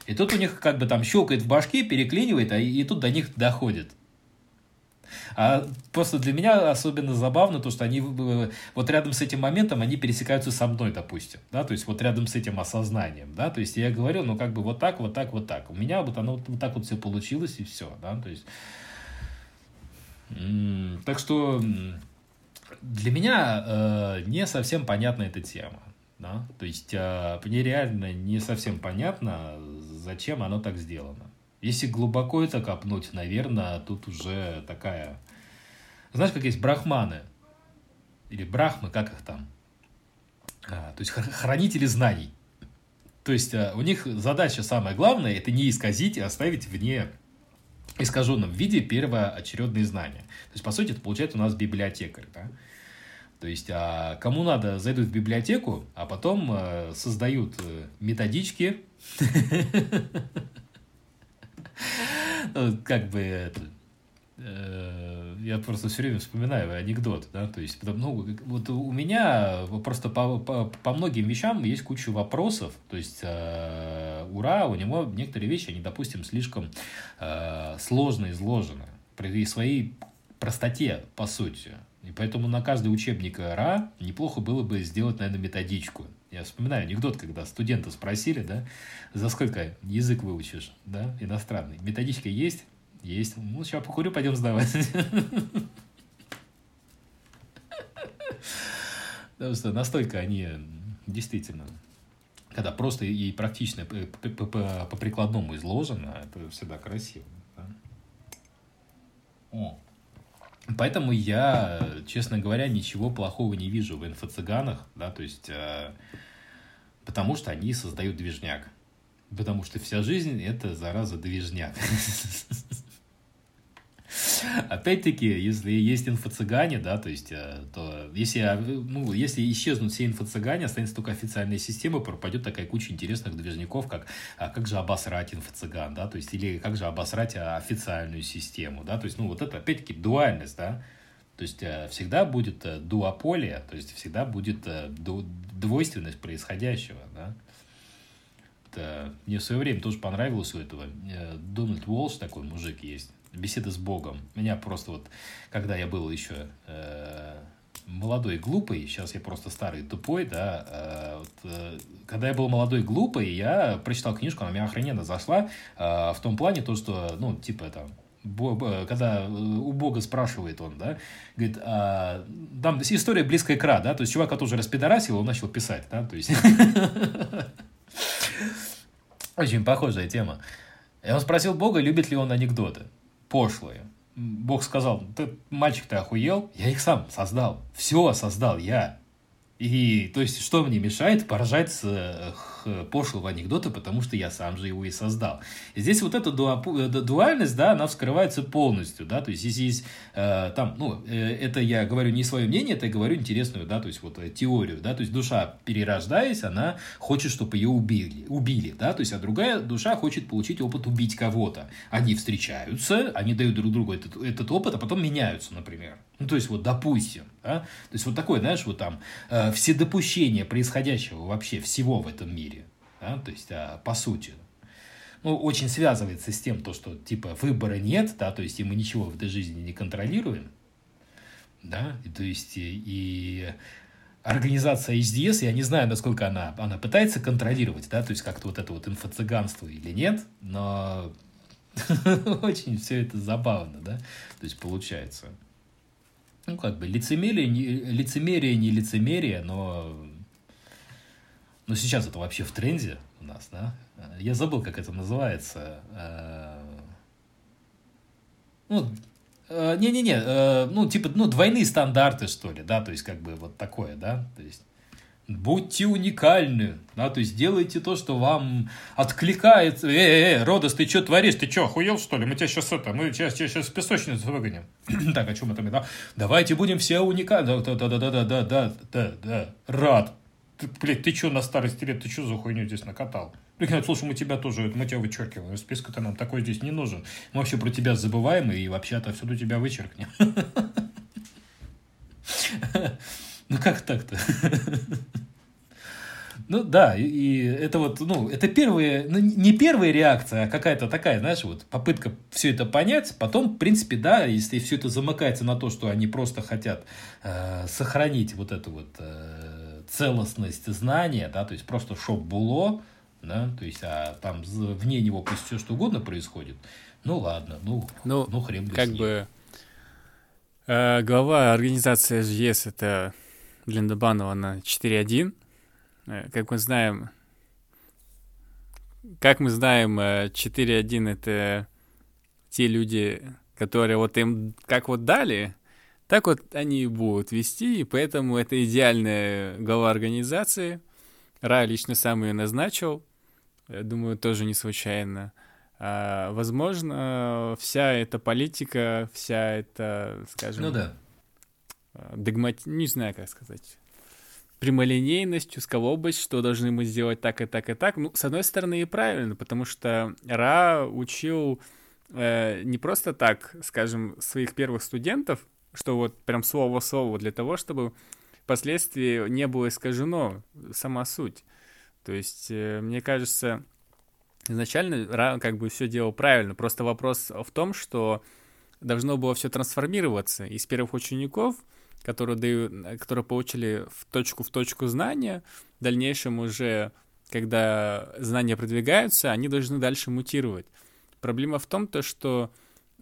И тут у них как бы там щелкает в башке, переклинивает, а и тут до них доходит. А просто для меня особенно забавно то, что они вот рядом с этим моментом, они пересекаются со мной, допустим, да, то есть вот рядом с этим осознанием, да, то есть я говорю, ну как бы вот так, вот так, вот так. У меня вот оно вот так вот все получилось и все, да, то есть... Так что для меня э, не совсем понятна эта тема. Да? То есть э, мне реально не совсем понятно, зачем оно так сделано. Если глубоко это копнуть, наверное, тут уже такая... Знаешь, как есть брахманы? Или брахмы, как их там? А, то есть хранители знаний. То есть а, у них задача самая главная – это не исказить и оставить вне искаженном виде первоочередные знания. То есть, по сути, это получается у нас библиотекарь. Да? То есть, а кому надо, зайдут в библиотеку, а потом э, создают э, методички, Ну, как бы э, я просто все время вспоминаю анекдот, да, то есть, ну, вот у меня просто по, по, по многим вещам есть куча вопросов, то есть, э, ура, у него некоторые вещи, они, допустим, слишком э, сложно изложены при своей простоте, по сути, и поэтому на каждый учебник РА неплохо было бы сделать, наверное, методичку. Я вспоминаю анекдот, когда студента спросили, да, за сколько язык выучишь, да, иностранный. Методичка есть? Есть. Ну, сейчас покурю, пойдем сдавать. Потому что настолько они действительно, когда просто и практично по прикладному изложено, это всегда красиво. Да? Поэтому я, честно говоря, ничего плохого не вижу в инфо-цыганах, да, то есть, э, потому что они создают движняк. Потому что вся жизнь – это, зараза, движняк. Опять-таки, если есть инфо-цыгане, да, то есть, э, то если, а, ну, если исчезнут все инфо-цыгане, останется только официальная система, пропадет такая куча интересных движников, как а как же обосрать инфо-цыган, да, то есть, или как же обосрать а, официальную систему, да, то есть, ну, вот это, опять-таки, дуальность, да, то есть, э, всегда будет э, дуополия, то есть, всегда будет двойственность происходящего, да, мне в свое время тоже понравилось у этого. Дональд Уолш такой мужик есть беседа с Богом. Меня просто вот, когда я был еще э, молодой глупый, сейчас я просто старый тупой, да, э, вот, э, когда я был молодой глупый, я прочитал книжку, она меня охрененно зашла, э, в том плане то, что, ну, типа там, когда у Бога спрашивает он, да, говорит, а, там история близкая к Ра, да, то есть чувак, который уже распидорасил, он начал писать, да, то есть очень похожая тема. И он спросил Бога, любит ли он анекдоты пошлые. Бог сказал, ты, мальчик, ты охуел? Я их сам создал. Все создал я. И, то есть, что мне мешает поражать с э, пошлого анекдота, потому что я сам же его и создал. Здесь вот эта э, дуальность, да, она вскрывается полностью, да, то есть, если есть э, там, ну, это я говорю не свое мнение, это я говорю интересную, да, то есть, вот теорию, да, то есть, душа, перерождаясь, она хочет, чтобы ее убили, убили, да, то есть, а другая душа хочет получить опыт убить кого-то. Они встречаются, они дают друг другу этот, этот опыт, а потом меняются, например. Ну, то есть, вот, допустим, да, то есть, вот такое, знаешь, вот там, э, все допущения происходящего вообще всего в этом мире, да, то есть, а, по сути, ну, очень связывается с тем, то, что, типа, выбора нет, да, то есть, и мы ничего в этой жизни не контролируем, да, и, то есть, и, и организация HDS, я не знаю, насколько она, она пытается контролировать, да, то есть, как-то вот это вот инфо-цыганство или нет, но очень все это забавно, да, то есть, получается ну, как бы, лицемерие, не, лицемерие, не лицемерие, но, но сейчас это вообще в тренде у нас, да? Я забыл, как это называется. Э, ну, э, не-не-не, э, ну, типа, ну, двойные стандарты, что ли, да, то есть, как бы, вот такое, да, то есть, Будьте уникальны, да, то есть делайте то, что вам откликается. Эй, эй, эй, Родос, ты что творишь? Ты что, охуел, что ли? Мы тебя сейчас это, мы тебя сейчас, сейчас в песочницу выгоним. так, о чем это? Да? Давайте будем все уникальны. Да, да, да, да, да, да, да, да, да, рад. Ты, блядь, ты что на старости лет, ты что за хуйню здесь накатал? Прикинь, слушай, мы тебя тоже, мы тебя вычеркиваем. Списка-то нам такой здесь не нужен. Мы вообще про тебя забываем и вообще отовсюду тебя вычеркнем. Ну как так-то? Ну да, и это вот, ну, это первая, ну, не первая реакция, а какая-то такая, знаешь, вот попытка все это понять. Потом, в принципе, да, если все это замыкается на то, что они просто хотят э, сохранить вот эту вот э, целостность знания, да, то есть просто шоп було, да, то есть, а там вне него пусть все что угодно происходит. Ну ладно, ну, ну, ну хрен бы Как бы э, глава организации СГС это Линда Банова на 4.1. Э, как мы знаем, как мы знаем, 4.1 э, это те люди, которые вот им как вот дали, так вот они и будут вести, и поэтому это идеальная глава организации. Ра лично сам ее назначил, я думаю, тоже не случайно. А, возможно, вся эта политика, вся эта, скажем, ну, да. Э, догмат... не знаю, как сказать, прямолинейностью, сколобость, что должны мы сделать так и так и так. Ну, с одной стороны, и правильно, потому что Ра учил э, не просто так, скажем, своих первых студентов, что вот прям слово в слово для того, чтобы впоследствии не было искажено сама суть. То есть, э, мне кажется, изначально Ра как бы все делал правильно. Просто вопрос в том, что должно было все трансформироваться из первых учеников — которые, дают, которые получили в точку в точку знания, в дальнейшем уже, когда знания продвигаются, они должны дальше мутировать. Проблема в том, то, что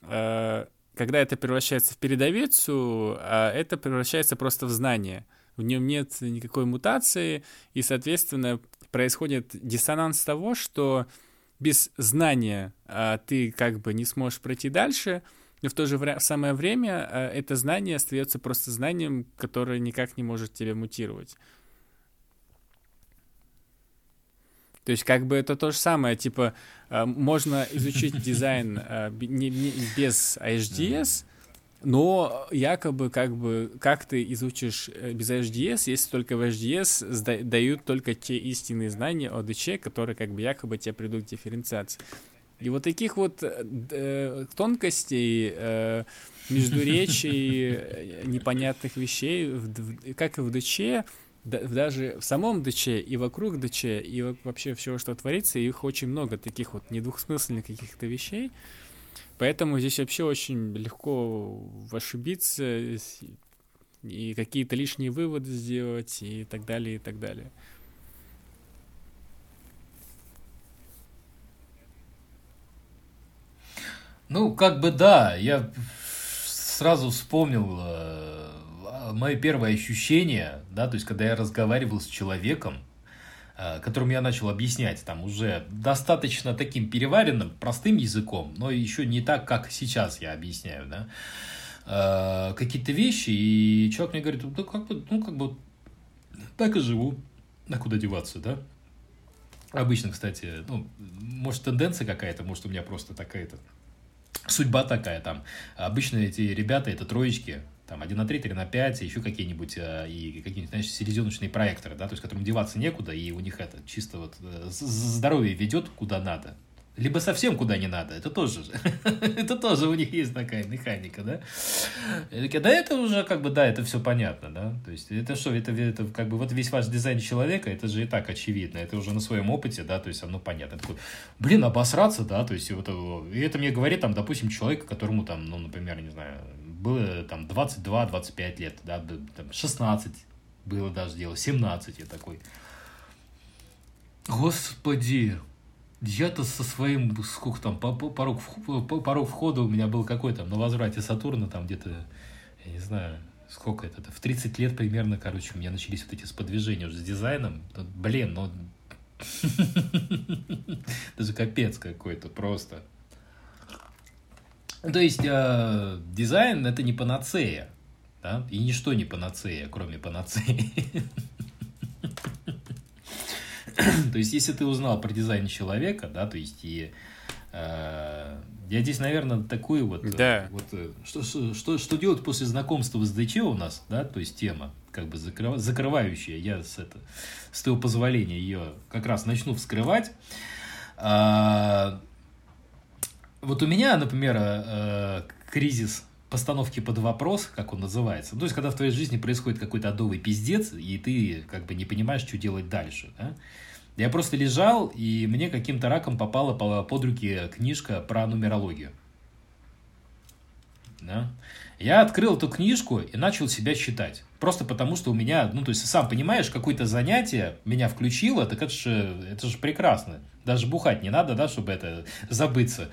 э, когда это превращается в передовицу, а это превращается просто в знание. В нем нет никакой мутации, и, соответственно, происходит диссонанс того, что без знания а, ты как бы не сможешь пройти дальше, но в то же вре- самое время э, это знание остается просто знанием, которое никак не может тебя мутировать. То есть как бы это то же самое, типа э, можно изучить дизайн э, без HDS, но якобы как бы как ты изучишь без HDS, если только в HDS дают только те истинные знания о ДЧ, которые как бы якобы тебе придут к дифференциации. И вот таких вот э, э тонкостей, э, междуречий, э, непонятных вещей, в, как и в ДЧ, да, даже в самом ДЧ и вокруг ДЧ, и вообще всего, что творится, их очень много таких вот недвусмысленных каких-то вещей. Поэтому здесь вообще очень легко ошибиться и какие-то лишние выводы сделать и так далее, и так далее. Ну, как бы да, я сразу вспомнил э, мои первые ощущения, да, то есть когда я разговаривал с человеком, э, которому я начал объяснять там уже достаточно таким переваренным, простым языком, но еще не так, как сейчас я объясняю, да, э, какие-то вещи, и человек мне говорит, ну как бы, ну как бы так и живу. А куда деваться, да? Обычно, кстати, ну, может, тенденция какая-то, может, у меня просто такая-то судьба такая там. Обычно эти ребята, это троечки, там 1 на 3, 3 на 5, еще какие-нибудь, а, и какие-нибудь, знаешь, селезеночные проекторы, да, то есть, которым деваться некуда, и у них это чисто вот э, здоровье ведет куда надо, либо совсем куда не надо, это тоже, это тоже у них есть такая механика, да. Да это уже как бы, да, это все понятно, да. То есть это что, это, это как бы вот весь ваш дизайн человека, это же и так очевидно, это уже на своем опыте, да, то есть оно понятно. Такой, блин, обосраться, да, то есть вот, и это мне говорит там, допустим, человек, которому там, ну, например, не знаю, было там 22-25 лет, да, там 16 было даже дело, 17 я такой. Господи, я-то со своим, сколько там, порог, порог входа у меня был какой там, на возврате Сатурна, там где-то, я не знаю, сколько это, в 30 лет примерно, короче, у меня начались вот эти сподвижения уже с дизайном. Блин, ну, даже капец какой-то просто. То есть э, дизайн это не панацея, да, и ничто не панацея, кроме панацеи. то есть, если ты узнал про дизайн человека, да, то есть, и э, я здесь, наверное, такую вот... Да. Вот, э, что, что, что делать после знакомства с ДЧ у нас, да, то есть, тема, как бы закрыв, закрывающая, я с, это, с твоего позволения ее как раз начну вскрывать. А, вот у меня, например, э, кризис постановки под вопрос, как он называется. Ну, то есть, когда в твоей жизни происходит какой-то адовый пиздец, и ты как бы не понимаешь, что делать дальше. Да? Я просто лежал, и мне каким-то раком попала под руки книжка про нумерологию. Да? Я открыл эту книжку и начал себя считать. Просто потому, что у меня, ну, то есть, сам понимаешь, какое-то занятие меня включило, так это же, это же прекрасно. Даже бухать не надо, да, чтобы это забыться.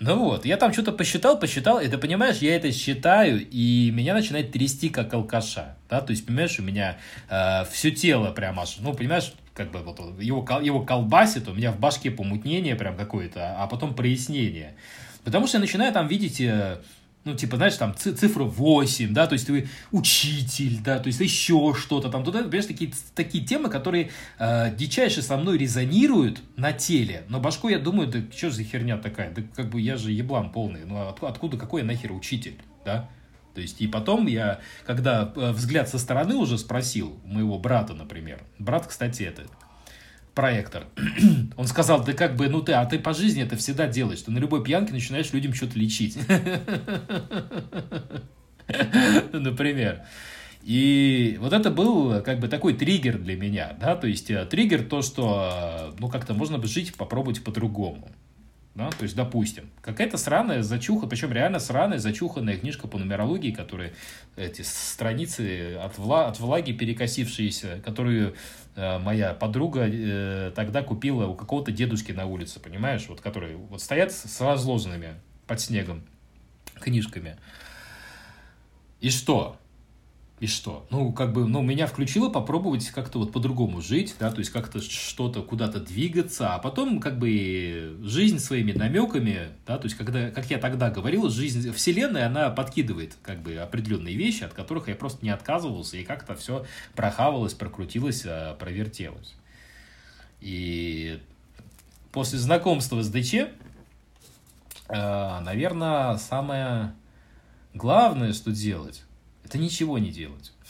Ну вот, я там что-то посчитал, посчитал, и ты понимаешь, я это считаю, и меня начинает трясти как алкаша, да, то есть, понимаешь, у меня э, все тело прям аж, ну, понимаешь, как бы вот его, его колбасит, у меня в башке помутнение прям какое-то, а потом прояснение. Потому что я начинаю там видеть э, ну, типа, знаешь, там цифра 8, да, то есть ты учитель, да, то есть еще что-то там, туда, понимаешь, такие, такие темы, которые э, дичайше со мной резонируют на теле, но башку я думаю, да что за херня такая, да как бы я же еблан полный, ну, от, откуда, какой я нахер учитель, да, то есть, и потом я, когда э, взгляд со стороны уже спросил моего брата, например, брат, кстати, это проектор. Он сказал, да как бы, ну ты, а ты по жизни это всегда делаешь. Ты на любой пьянке начинаешь людям что-то лечить. Например. И вот это был как бы такой триггер для меня, да, то есть э, триггер то, что, э, ну, как-то можно бы жить, попробовать по-другому. Да? То есть, допустим, какая-то сраная зачуха, причем реально сраная зачуханная книжка по нумерологии, которые эти страницы от, вла, от влаги перекосившиеся, которую э, моя подруга э, тогда купила у какого-то дедушки на улице, понимаешь, вот которые вот стоят с разложенными под снегом книжками. И что? И что? Ну, как бы, ну, меня включило попробовать как-то вот по-другому жить, да, то есть как-то что-то куда-то двигаться, а потом как бы жизнь своими намеками, да, то есть когда, как я тогда говорил, жизнь, вселенная, она подкидывает как бы определенные вещи, от которых я просто не отказывался, и как-то все прохавалось, прокрутилось, а, провертелось. И после знакомства с ДЧ, а, наверное, самое главное, что делать, это ничего не делать.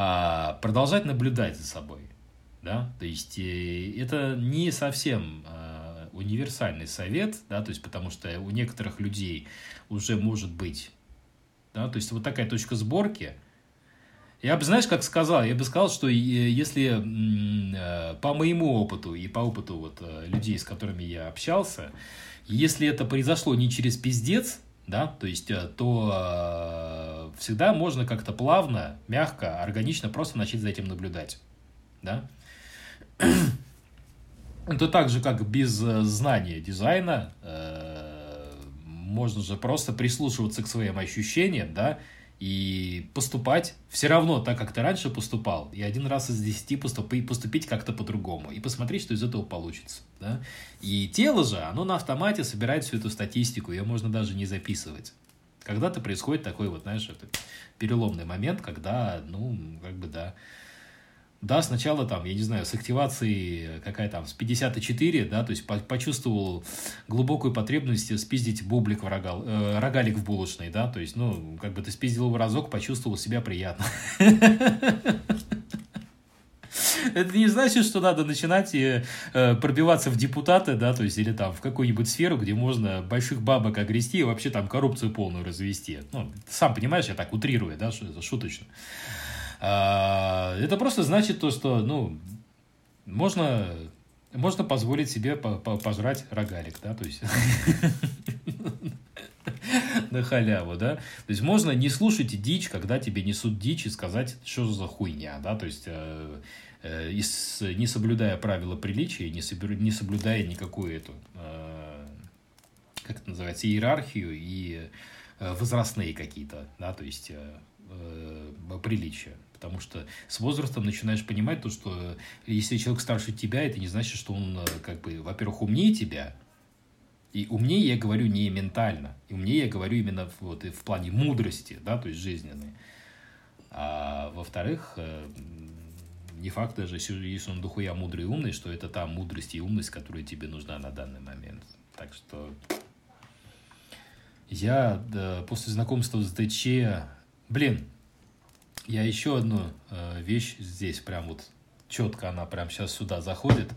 А продолжать наблюдать за собой. Да? То есть э, это не совсем а, универсальный совет, да, то есть потому что у некоторых людей уже может быть, да, то есть вот такая точка сборки. Я бы, знаешь, как сказал, я бы сказал, что если э, по моему опыту и по опыту вот э, людей, с которыми я общался, если это произошло не через пиздец, да, то есть, э, то э, всегда можно как-то плавно, мягко, органично просто начать за этим наблюдать, да. Это так же, как без э, знания дизайна, можно же просто прислушиваться к своим ощущениям, да, и поступать все равно так, как ты раньше поступал, и один раз из десяти поступить, поступить как-то по-другому, и посмотреть, что из этого получится. Да? И тело же, оно на автомате собирает всю эту статистику, ее можно даже не записывать. когда-то происходит такой вот, знаешь, переломный момент, когда, ну, как бы, да, да, сначала там, я не знаю, с активацией какая там, с 54, да, то есть по почувствовал глубокую потребность спиздить бублик в рогал, э, рогалик в булочной, да, то есть, ну, как бы ты спиздил его разок, почувствовал себя приятно. Это не значит, что надо начинать и, э, пробиваться в депутаты, да, то есть, или там в какую-нибудь сферу, где можно больших бабок огрести и вообще там коррупцию полную развести. Ну, сам понимаешь, я так утрирую, да, шуточно. Это просто значит то, что, ну, можно, можно позволить себе пожрать рогалик, да, то есть на халяву, да. То есть можно не слушать дичь, когда тебе несут дичь и сказать, что за хуйня, да, то есть э, э, не соблюдая правила приличия, не, не соблюдая никакую эту, э, как это называется, иерархию и возрастные какие-то, да, то есть приличия. Потому что с возрастом начинаешь понимать то, что если человек старше тебя, это не значит, что он, э, как бы, во-первых, умнее тебя. И умнее я говорю не ментально. И умнее я говорю именно вот, в плане мудрости, да, то есть жизненной. А во-вторых, э, не факт даже, если он дохуя мудрый и умный, что это та мудрость и умность, которая тебе нужна на данный момент. Так что я да, после знакомства с ДЧ, блин, я еще одну э, вещь здесь прям вот четко она прям сейчас сюда заходит.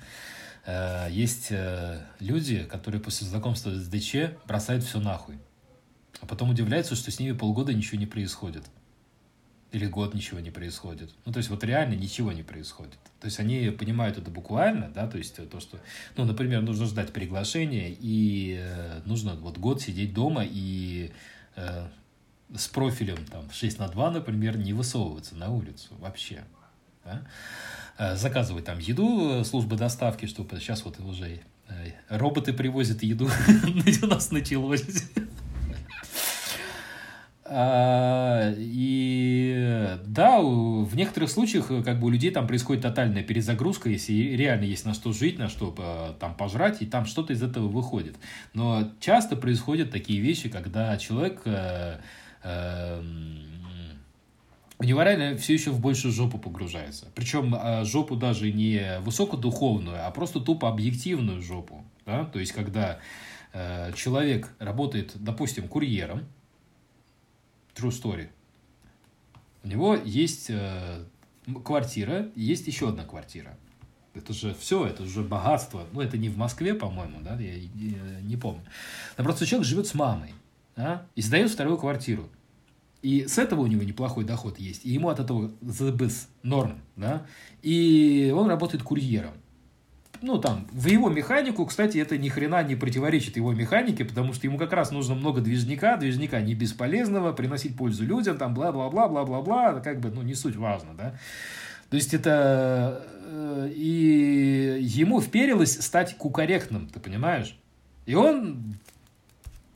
Э, есть э, люди, которые после знакомства с ДЧ бросают все нахуй. А потом удивляются, что с ними полгода ничего не происходит. Или год ничего не происходит. Ну, то есть, вот реально ничего не происходит. То есть, они понимают это буквально, да, то есть, то, что, ну, например, нужно ждать приглашения, и э, нужно вот год сидеть дома и э, с профилем там 6 на 2, например, не высовываться на улицу вообще. Да? Э, заказывать там еду, э, службы доставки, чтобы сейчас вот уже э, роботы привозят еду, у нас началось. А, и да, в некоторых случаях как бы у людей там происходит тотальная перезагрузка, если реально есть на что жить, на что там пожрать, и там что-то из этого выходит. Но часто происходят такие вещи, когда человек у него реально все еще в большую жопу погружается. Причем э, жопу даже не высокодуховную, а просто тупо объективную жопу. Да? То есть, когда э, человек работает, допустим, курьером, true story, у него есть э, квартира, есть еще одна квартира. Это же все, это уже богатство. Ну, это не в Москве, по-моему, да, я, я не помню. Но просто человек живет с мамой да, и сдает вторую квартиру. И с этого у него неплохой доход есть. И ему от этого ЗБС норм. Да? И он работает курьером. Ну, там, в его механику, кстати, это ни хрена не противоречит его механике, потому что ему как раз нужно много движника, движника не бесполезного, приносить пользу людям, там, бла-бла-бла-бла-бла-бла, как бы, ну, не суть важно, да. То есть это... Э, и ему вперилось стать кукорректным, ты понимаешь? И он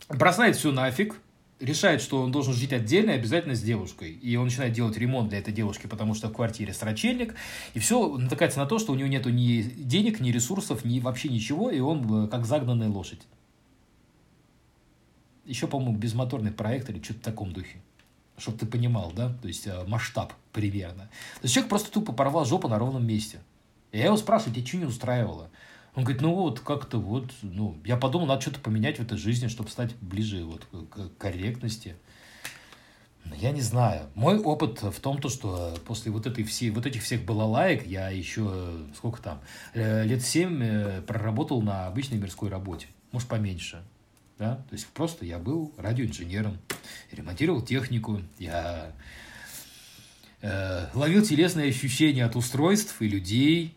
бросает все нафиг, решает, что он должен жить отдельно и обязательно с девушкой. И он начинает делать ремонт для этой девушки, потому что в квартире срачельник. И все натыкается на то, что у него нету ни денег, ни ресурсов, ни вообще ничего, и он э, как загнанная лошадь. Еще, по-моему, безмоторный проект или что-то в таком духе. Чтобы ты понимал, да? То есть э, масштаб примерно. То есть человек просто тупо порвал жопу на ровном месте. И я его спрашиваю, тебя что не устраивало? Он говорит, ну вот как-то вот, ну, я подумал, надо что-то поменять в этой жизни, чтобы стать ближе вот к корректности. Я не знаю. Мой опыт в том, то, что после вот, этой всей, вот этих всех балалаек я еще, сколько там, э, лет семь э, проработал на обычной мирской работе. Может, поменьше. Да? То есть просто я был радиоинженером, ремонтировал технику, я э, ловил телесные ощущения от устройств и людей,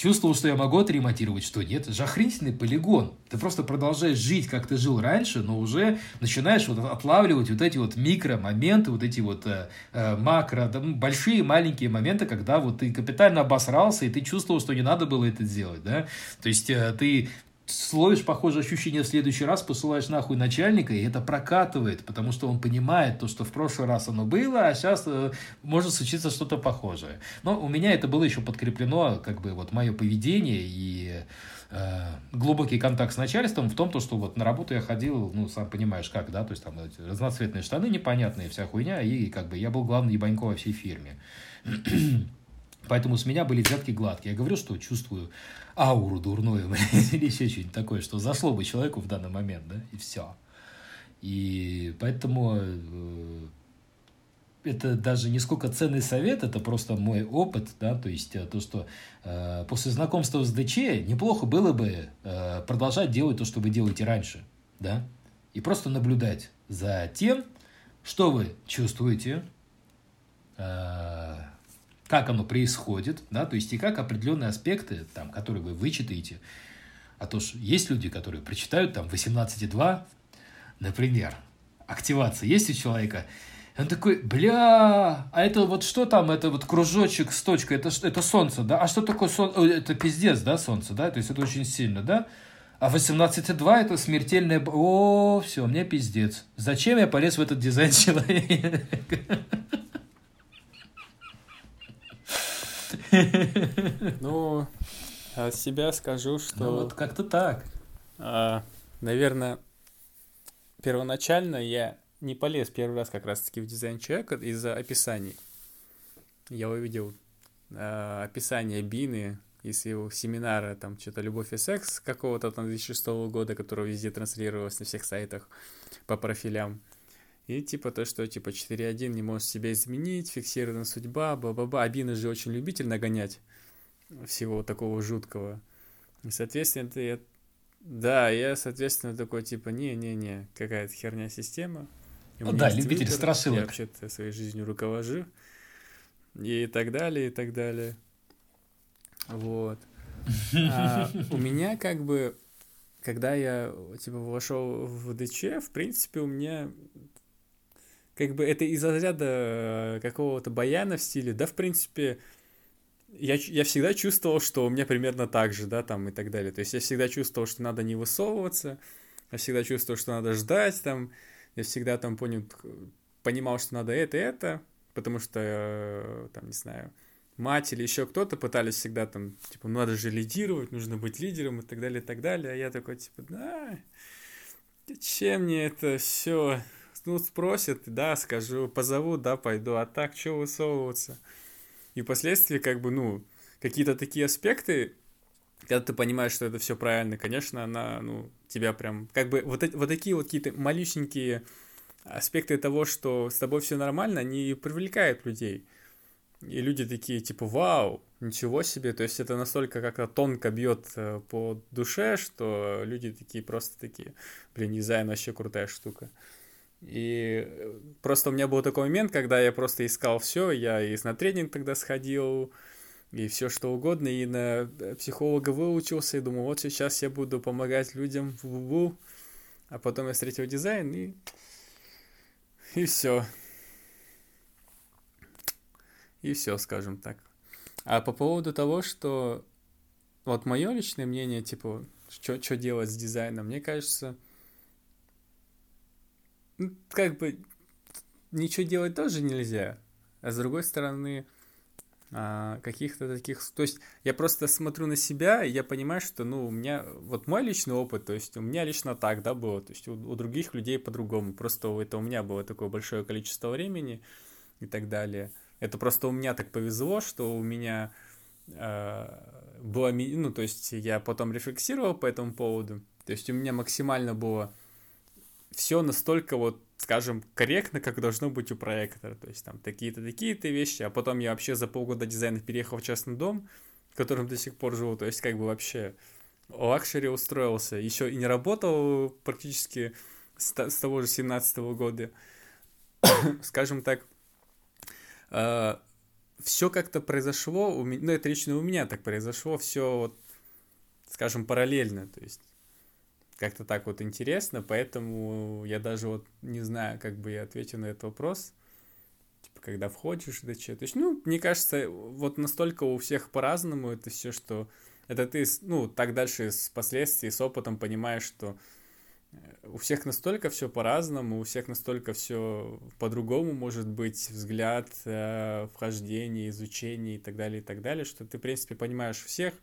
чувствовал, что я могу отремонтировать, что нет. Это же охренительный полигон. Ты просто продолжаешь жить, как ты жил раньше, но уже начинаешь вот отлавливать вот эти вот микро-моменты, вот эти вот э, э, макро, да, большие, маленькие моменты, когда вот ты капитально обосрался, и ты чувствовал, что не надо было это делать, да. То есть э, ты словишь похожее ощущение в следующий раз, посылаешь нахуй начальника, и это прокатывает, потому что он понимает то, что в прошлый раз оно было, а сейчас э, может случиться что-то похожее. Но у меня это было еще подкреплено, как бы, вот мое поведение и э, глубокий контакт с начальством в том, то, что вот на работу я ходил, ну, сам понимаешь, как, да, то есть там разноцветные штаны непонятные, вся хуйня, и как бы я был главный ебанько во всей фирме. Поэтому с меня были взятки гладкие. Я говорю, что чувствую ауру дурную, или еще что-нибудь такое, что зашло бы человеку в данный момент, да, и все. И поэтому э, это даже не сколько ценный совет, это просто мой опыт, да, то есть э, то, что э, после знакомства с ДЧ неплохо было бы э, продолжать делать то, что вы делаете раньше, да, и просто наблюдать за тем, что вы чувствуете, э, как оно происходит, да, то есть и как определенные аспекты, там, которые вы вычитаете, а то ж есть люди, которые прочитают там 18.2, например, активация есть у человека, он такой, бля, а это вот что там, это вот кружочек с точкой, это, это солнце, да? А что такое солнце? Это пиздец, да, солнце, да? То есть это очень сильно, да? А 18,2 это смертельное... О, все, мне пиздец. Зачем я полез в этот дизайн человека? Ну, от себя скажу, что... Ну, вот как-то так. А, наверное, первоначально я не полез первый раз как раз-таки в дизайн человека из-за описаний. Я увидел э, описание Бины из его семинара, там, что-то «Любовь и секс» какого-то там 2006 года, которого везде транслировалось на всех сайтах по профилям. И типа то, что типа 4.1 не может себя изменить, фиксирована судьба, ба-ба-ба. А Бина же очень любитель нагонять всего такого жуткого. И, соответственно, это я... Да, я, соответственно, такой, типа, не-не-не, какая-то херня система, ну да, любитель выбор, страшилок. Я вообще-то своей жизнью руковожу. И так далее, и так далее. Вот. А у меня как бы, когда я типа вошел в ДЧ, в принципе, у меня как бы это из разряда какого-то баяна в стиле, да, в принципе, я, я всегда чувствовал, что у меня примерно так же, да, там и так далее. То есть я всегда чувствовал, что надо не высовываться, я всегда чувствовал, что надо ждать, там, я всегда там понял, понимал, что надо это и это, потому что, э, там, не знаю, мать или еще кто-то пытались всегда там, типа, «Ну, надо же лидировать, нужно быть лидером и так далее, и так далее. А я такой, типа, да, чем мне это все? Ну, спросят, да, скажу, позову, да, пойду, а так, что высовываться? И впоследствии, как бы, ну, какие-то такие аспекты, когда ты понимаешь, что это все правильно, конечно, она, ну, тебя прям, как бы, вот, вот такие вот какие-то малюсенькие аспекты того, что с тобой все нормально, они привлекают людей. И люди такие, типа, вау, ничего себе, то есть это настолько как-то тонко бьет э, по душе, что люди такие просто такие, блин, дизайн вообще крутая штука. И э, просто у меня был такой момент, когда я просто искал все, я и на тренинг тогда сходил, и все что угодно, и на э, психолога выучился, и думал, вот сейчас я буду помогать людям, в -бу а потом я встретил дизайн, и, и все. И все, скажем так. А по поводу того, что вот мое личное мнение, типа, что делать с дизайном, мне кажется, ну, как бы ничего делать тоже нельзя. А с другой стороны, а, каких-то таких... То есть я просто смотрю на себя, и я понимаю, что, ну, у меня... Вот мой личный опыт, то есть у меня лично так, да, было, то есть у, у других людей по-другому. Просто это у меня было такое большое количество времени и так далее. Это просто у меня так повезло, что у меня э, было... Ну, то есть я потом рефлексировал по этому поводу. То есть у меня максимально было все настолько вот скажем, корректно, как должно быть у проектора. То есть там такие-то, такие-то вещи, а потом я вообще за полгода дизайна переехал в частный дом, в котором до сих пор живу. То есть как бы вообще luxury устроился. Еще и не работал практически с, того же 17 -го года. скажем так, э, все как-то произошло, у меня, ну это лично у меня так произошло, все вот, скажем, параллельно. То есть как-то так вот интересно, поэтому я даже вот не знаю, как бы я ответил на этот вопрос. Типа, когда входишь, да что. То есть, ну, мне кажется, вот настолько у всех по-разному это все, что это ты, ну, так дальше с последствий, с опытом понимаешь, что э, у всех настолько все по-разному, у всех настолько все по-другому может быть взгляд, э, вхождение, изучение и так далее, и так далее, что ты, в принципе, понимаешь всех,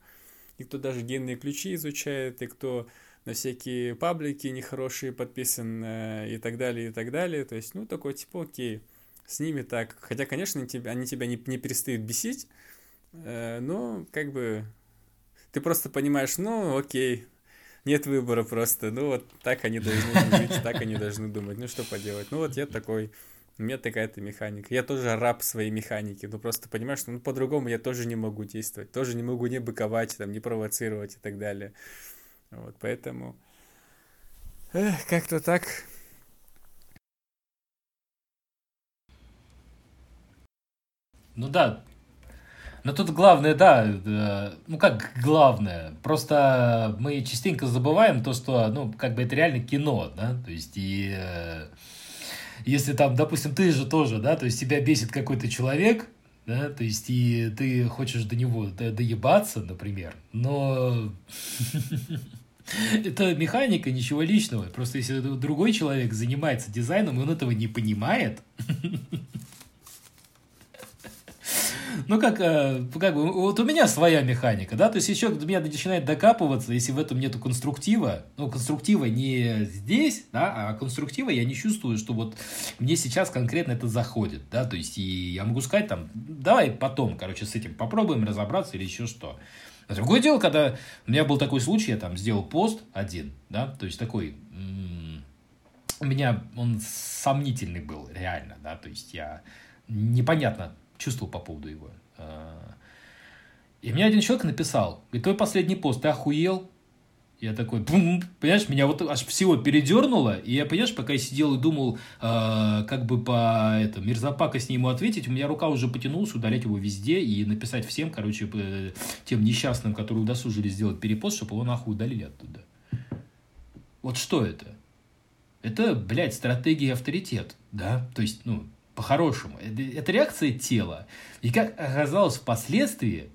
и кто даже генные ключи изучает, и кто на всякие паблики нехорошие подписан э, и так далее, и так далее. То есть, ну, такой типа, окей, с ними так. Хотя, конечно, они тебя, они тебя не, не перестают бесить, э, но как бы ты просто понимаешь, ну, окей, нет выбора просто. Ну, вот так они должны жить, так они должны думать. Ну, что поделать. Ну, вот я такой, у меня такая-то механика. Я тоже раб своей механики. Ну, просто понимаешь, что ну, по-другому я тоже не могу действовать. Тоже не могу не быковать, там, не провоцировать и так далее. Вот, поэтому... Эх, как-то так. Ну да. Но тут главное, да, э, ну как главное, просто мы частенько забываем то, что, ну, как бы это реально кино, да, то есть и э, если там, допустим, ты же тоже, да, то есть тебя бесит какой-то человек, да, то есть и ты хочешь до него доебаться, например, но это механика, ничего личного. Просто если другой человек занимается дизайном, и он этого не понимает, ну, как, э, как бы, вот у меня своя механика, да, то есть еще до меня начинает докапываться, если в этом нету конструктива, ну, конструктива не здесь, да, а конструктива я не чувствую, что вот мне сейчас конкретно это заходит, да, то есть и я могу сказать там, давай потом, короче, с этим попробуем разобраться или еще что. А другое дело, когда у меня был такой случай, я там сделал пост один, да, то есть такой, у меня он сомнительный был, реально, да, то есть я непонятно чувствовал по поводу его. А, и мне один человек написал, говорит, твой последний пост, ты охуел? Я такой, бум, понимаешь, меня вот аж всего передернуло, и я, понимаешь, пока я сидел и думал, э, как бы по это, мерзопакости ему ответить, у меня рука уже потянулась удалять его везде и написать всем, короче, э, тем несчастным, которые удосужились сделать перепост, чтобы его нахуй удалили оттуда. Вот что это? Это, блядь, стратегия авторитет, да? То есть, ну, по-хорошему. Это, это реакция тела. И как оказалось впоследствии,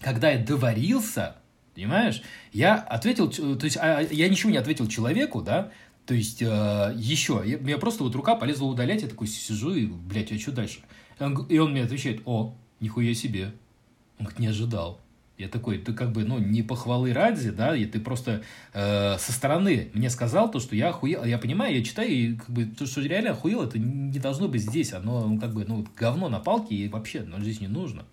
когда я доварился, понимаешь, я ответил, то есть а, я ничего не ответил человеку, да, то есть э, еще, я, меня просто вот рука полезла удалять, я такой сижу и, блядь, а что дальше? И он мне отвечает, о, нихуя себе. Он говорит, не ожидал. Я такой, ты как бы, ну, не похвалы ради, да, и ты просто э, со стороны мне сказал то, что я охуел. Я понимаю, я читаю, и как бы то, что реально охуел, это не должно быть здесь. Оно, ну, как бы, ну, говно на палке, и вообще, оно здесь не нужно.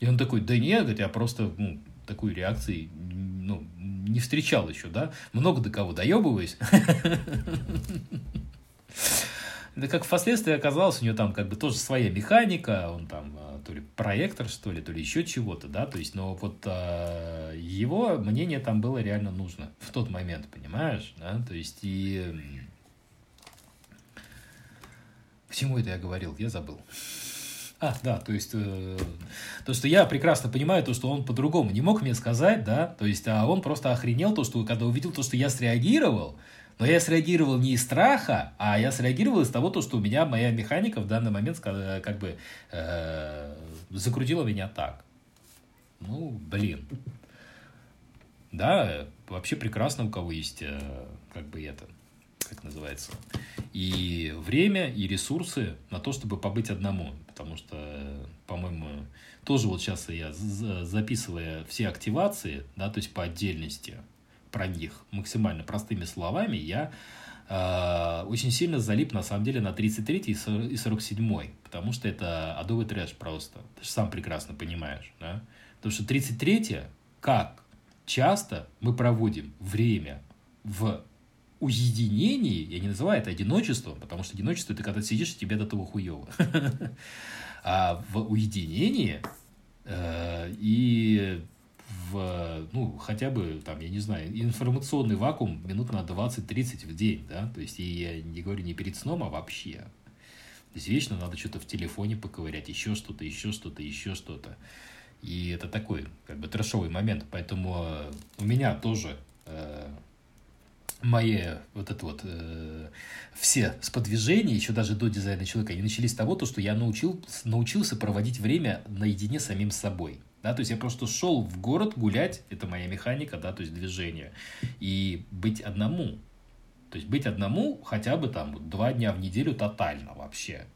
И он такой, да нет, я просто, ну, такой реакции, ну, не встречал еще, да. Много до кого доебываюсь. Да как впоследствии оказалось, у него там как бы тоже своя механика, он там а, то ли проектор, что ли, то ли еще чего-то, да, то есть, но вот а, его мнение там было реально нужно в тот момент, понимаешь, да, то есть, и... К чему это я говорил? Я забыл. А, да, то есть, э, то, что я прекрасно понимаю то, что он по-другому не мог мне сказать, да, то есть, а он просто охренел то, что когда увидел то, что я среагировал, но я среагировал не из страха, а я среагировал из того, то, что у меня моя механика в данный момент как бы э, закрутила меня так. Ну, блин. Да, вообще прекрасно, у кого есть э, как бы это, как называется, и время, и ресурсы на то, чтобы побыть одному. Потому что, по-моему, тоже вот сейчас я записывая все активации, да, то есть по отдельности, про них максимально простыми словами, я э, очень сильно залип, на самом деле, на 33 и 47 потому что это адовый трэш просто. Ты же сам прекрасно понимаешь, да? Потому что 33 как часто мы проводим время в уединении, я не называю это одиночеством, потому что одиночество это когда ты сидишь, и тебе до того хуево. А в уединении э, и в, ну, хотя бы, там, я не знаю, информационный вакуум минут на 20-30 в день, да, то есть, и я не говорю не перед сном, а вообще. То есть, вечно надо что-то в телефоне поковырять, еще что-то, еще что-то, еще что-то. И это такой, как бы, трэшовый момент, поэтому э, у меня тоже э, мои вот это вот э, все сподвижения, еще даже до дизайна человека, они начались с того, то, что я научил, научился проводить время наедине с самим собой. Да, то есть я просто шел в город гулять, это моя механика, да, то есть движение, и быть одному. То есть быть одному хотя бы там два дня в неделю тотально вообще,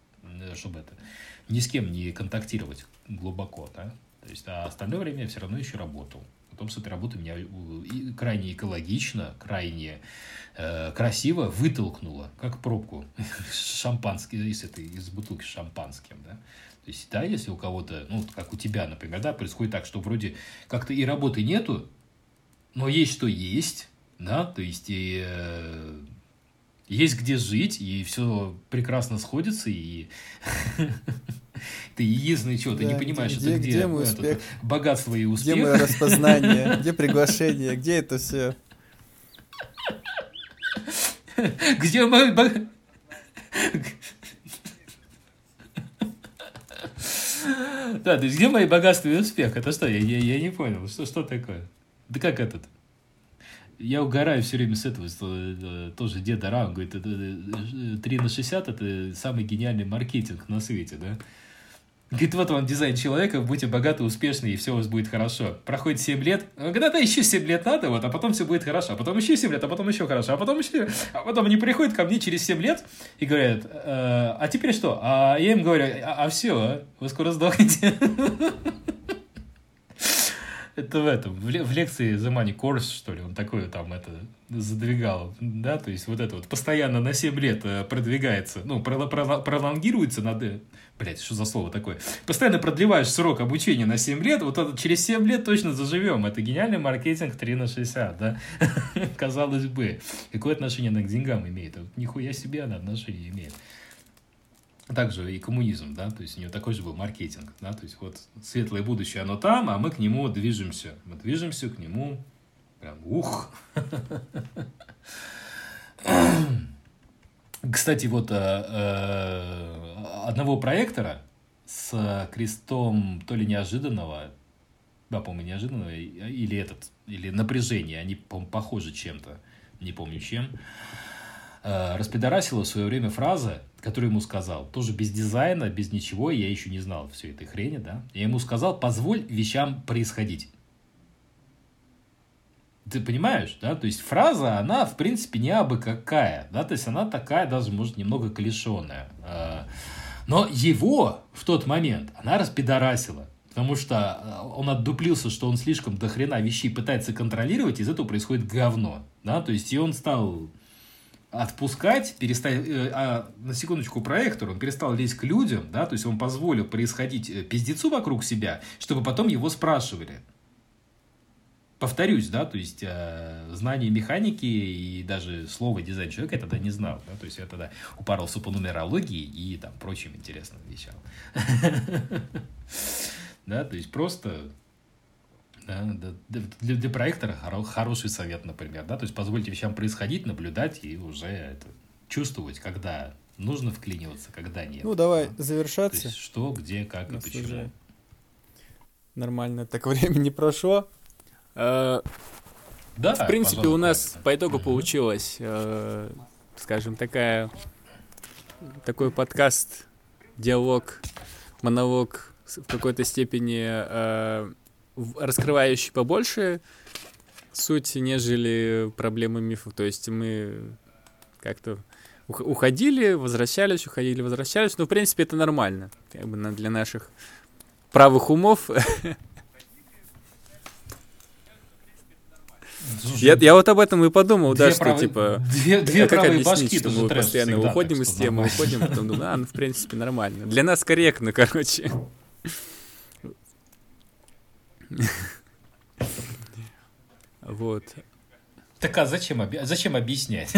чтобы это ни с кем не контактировать глубоко, да. То есть, а остальное время я все равно еще работал. Потом с этой работы меня крайне экологично, крайне э, красиво вытолкнуло, как пробку шампанское, из, этой, из бутылки с шампанским, да. То есть, да, если у кого-то, ну, как у тебя, например, да, происходит так, что вроде как-то и работы нету, но есть что есть, да, то есть и э, есть где жить, и все прекрасно сходится, и ты единственное, что, ты не понимаешь, где, это где, где мой успех? богатство и успех. Где мое распознание, где приглашение, где это все? Где мой... Да, то есть где мои богатства и успех? Это что? Я, я, я не понял. Что, что такое? Да как этот? Я угораю все время с этого, что, э, тоже деда Рау говорит, это, 3 э, на 60 это самый гениальный маркетинг на свете, да? Говорит, вот вам дизайн человека, будьте богаты, успешны, и все у вас будет хорошо. Проходит 7 лет, когда-то еще 7 лет надо, вот, а потом все будет хорошо, а потом еще 7 лет, а потом еще хорошо, а потом еще... А потом они приходят ко мне через 7 лет и говорят, э, а теперь что? А я им говорю, а, а все, вы скоро сдохнете. Это в этом, в, лекции The Money Course, что ли, он такое там это задвигал, да, то есть вот это вот постоянно на 7 лет э, продвигается, ну, пролонгируется надо Блять, что за слово такое? Постоянно продлеваешь срок обучения на 7 лет, вот это, через 7 лет точно заживем. Это гениальный маркетинг 3 на 60, да? Казалось бы. Какое отношение она к деньгам имеет? Нихуя себе она отношение имеет. Также и коммунизм, да, то есть у него такой же был маркетинг, да, то есть вот светлое будущее, оно там, а мы к нему движемся. Мы движемся к нему, прям, ух. Кстати, вот э, э, одного проектора с крестом то ли неожиданного, да, по-моему, неожиданного, или этот, или напряжение, они, по-моему, похожи чем-то, не помню чем, э, распидорасила в свое время фраза, которую ему сказал, тоже без дизайна, без ничего, я еще не знал всей этой хрени, да, я ему сказал, позволь вещам происходить. Ты понимаешь, да? То есть фраза, она, в принципе, не абы какая, да? То есть она такая даже, может, немного клишеная. А, но его в тот момент она распидорасила. Потому что а, он отдуплился, что он слишком до хрена вещей пытается контролировать, из этого происходит говно. Да? То есть и он стал отпускать, перестал, э, а, на секундочку, проектор, он перестал лезть к людям, да, то есть он позволил происходить э, пиздецу вокруг себя, чтобы потом его спрашивали повторюсь, да, то есть э, знание механики и даже слово дизайн человека я тогда не знал, да, то есть я тогда упарился по нумерологии и там прочим интересным вещам. Да, то есть просто да, для, для проектора хороший совет, например, да, то есть позвольте вещам происходить, наблюдать и уже это чувствовать, когда нужно вклиниваться, когда нет. Ну, давай завершаться. То есть, что, где, как и почему. Нормально, так времени прошло. Э, да, в принципе, у нас по итогу получилось, э, скажем, такая такой подкаст, диалог, монолог в какой-то степени э, раскрывающий побольше суть, нежели проблемы мифов. То есть мы как-то уходили, возвращались, уходили, возвращались. Но, в принципе, это нормально. Как бы для наших правых умов Я, я вот об этом и подумал, две да, что прав... типа. Две, две а как объяснить, башки, что мы постоянно уходим из темы, уходим, потом думаю, а, ну в принципе нормально. Для нас корректно, короче. Вот. Так а зачем, зачем объяснять?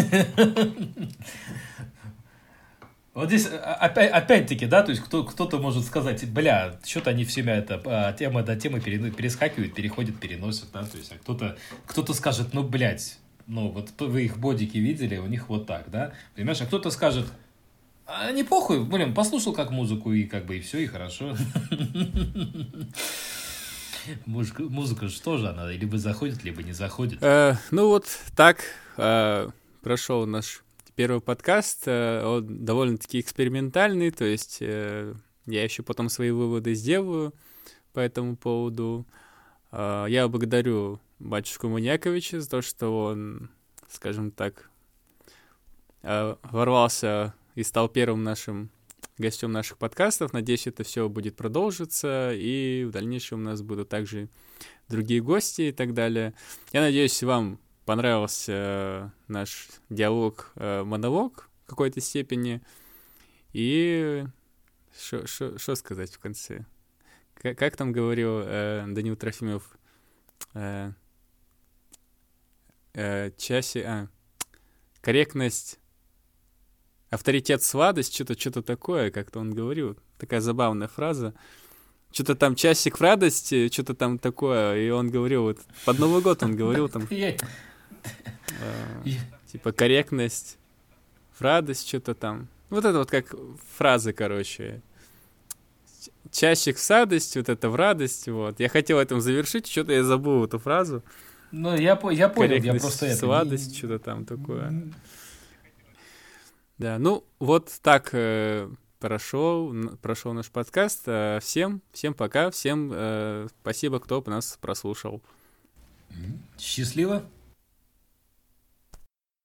Вот здесь а, опять, опять-таки, да, то есть кто, кто-то может сказать, бля, что-то они все это, а, тема до темы перескакивают, переходят, переносят, да, то есть, а кто-то, кто-то скажет, ну, блядь, ну, вот вы их бодики видели, у них вот так, да, понимаешь, а кто-то скажет, а не похуй, блин, послушал как музыку, и как бы и все, и хорошо. Музыка, музыка же тоже, она либо заходит, либо не заходит. Э, ну вот так э, прошел наш первый подкаст, э, он довольно-таки экспериментальный, то есть э, я еще потом свои выводы сделаю по этому поводу. Э, я благодарю батюшку Маньяковича за то, что он, скажем так, ворвался и стал первым нашим гостем наших подкастов. Надеюсь, это все будет продолжиться, и в дальнейшем у нас будут также другие гости и так далее. Я надеюсь, вам понравился э, наш диалог, э, монолог в какой-то степени. И что сказать в конце? Как, там говорил э, Данил Трофимов? Э, э, чаще... А, корректность авторитет сладость, что-то что-то такое, как-то он говорил. Такая забавная фраза. Что-то там часик в радости, что-то там такое. И он говорил, вот под Новый год он говорил там. Э, типа корректность, в радость, что-то там. Вот это вот как фразы, короче. Часик в садость, вот это в радость, вот. Я хотел этим завершить, что-то я забыл эту фразу. Ну, я, я понял, я просто это... Сладость, что-то там такое. Да, ну вот так э, прошел, прошел наш подкаст. Э, всем, всем пока, всем э, спасибо, кто нас прослушал. Счастливо.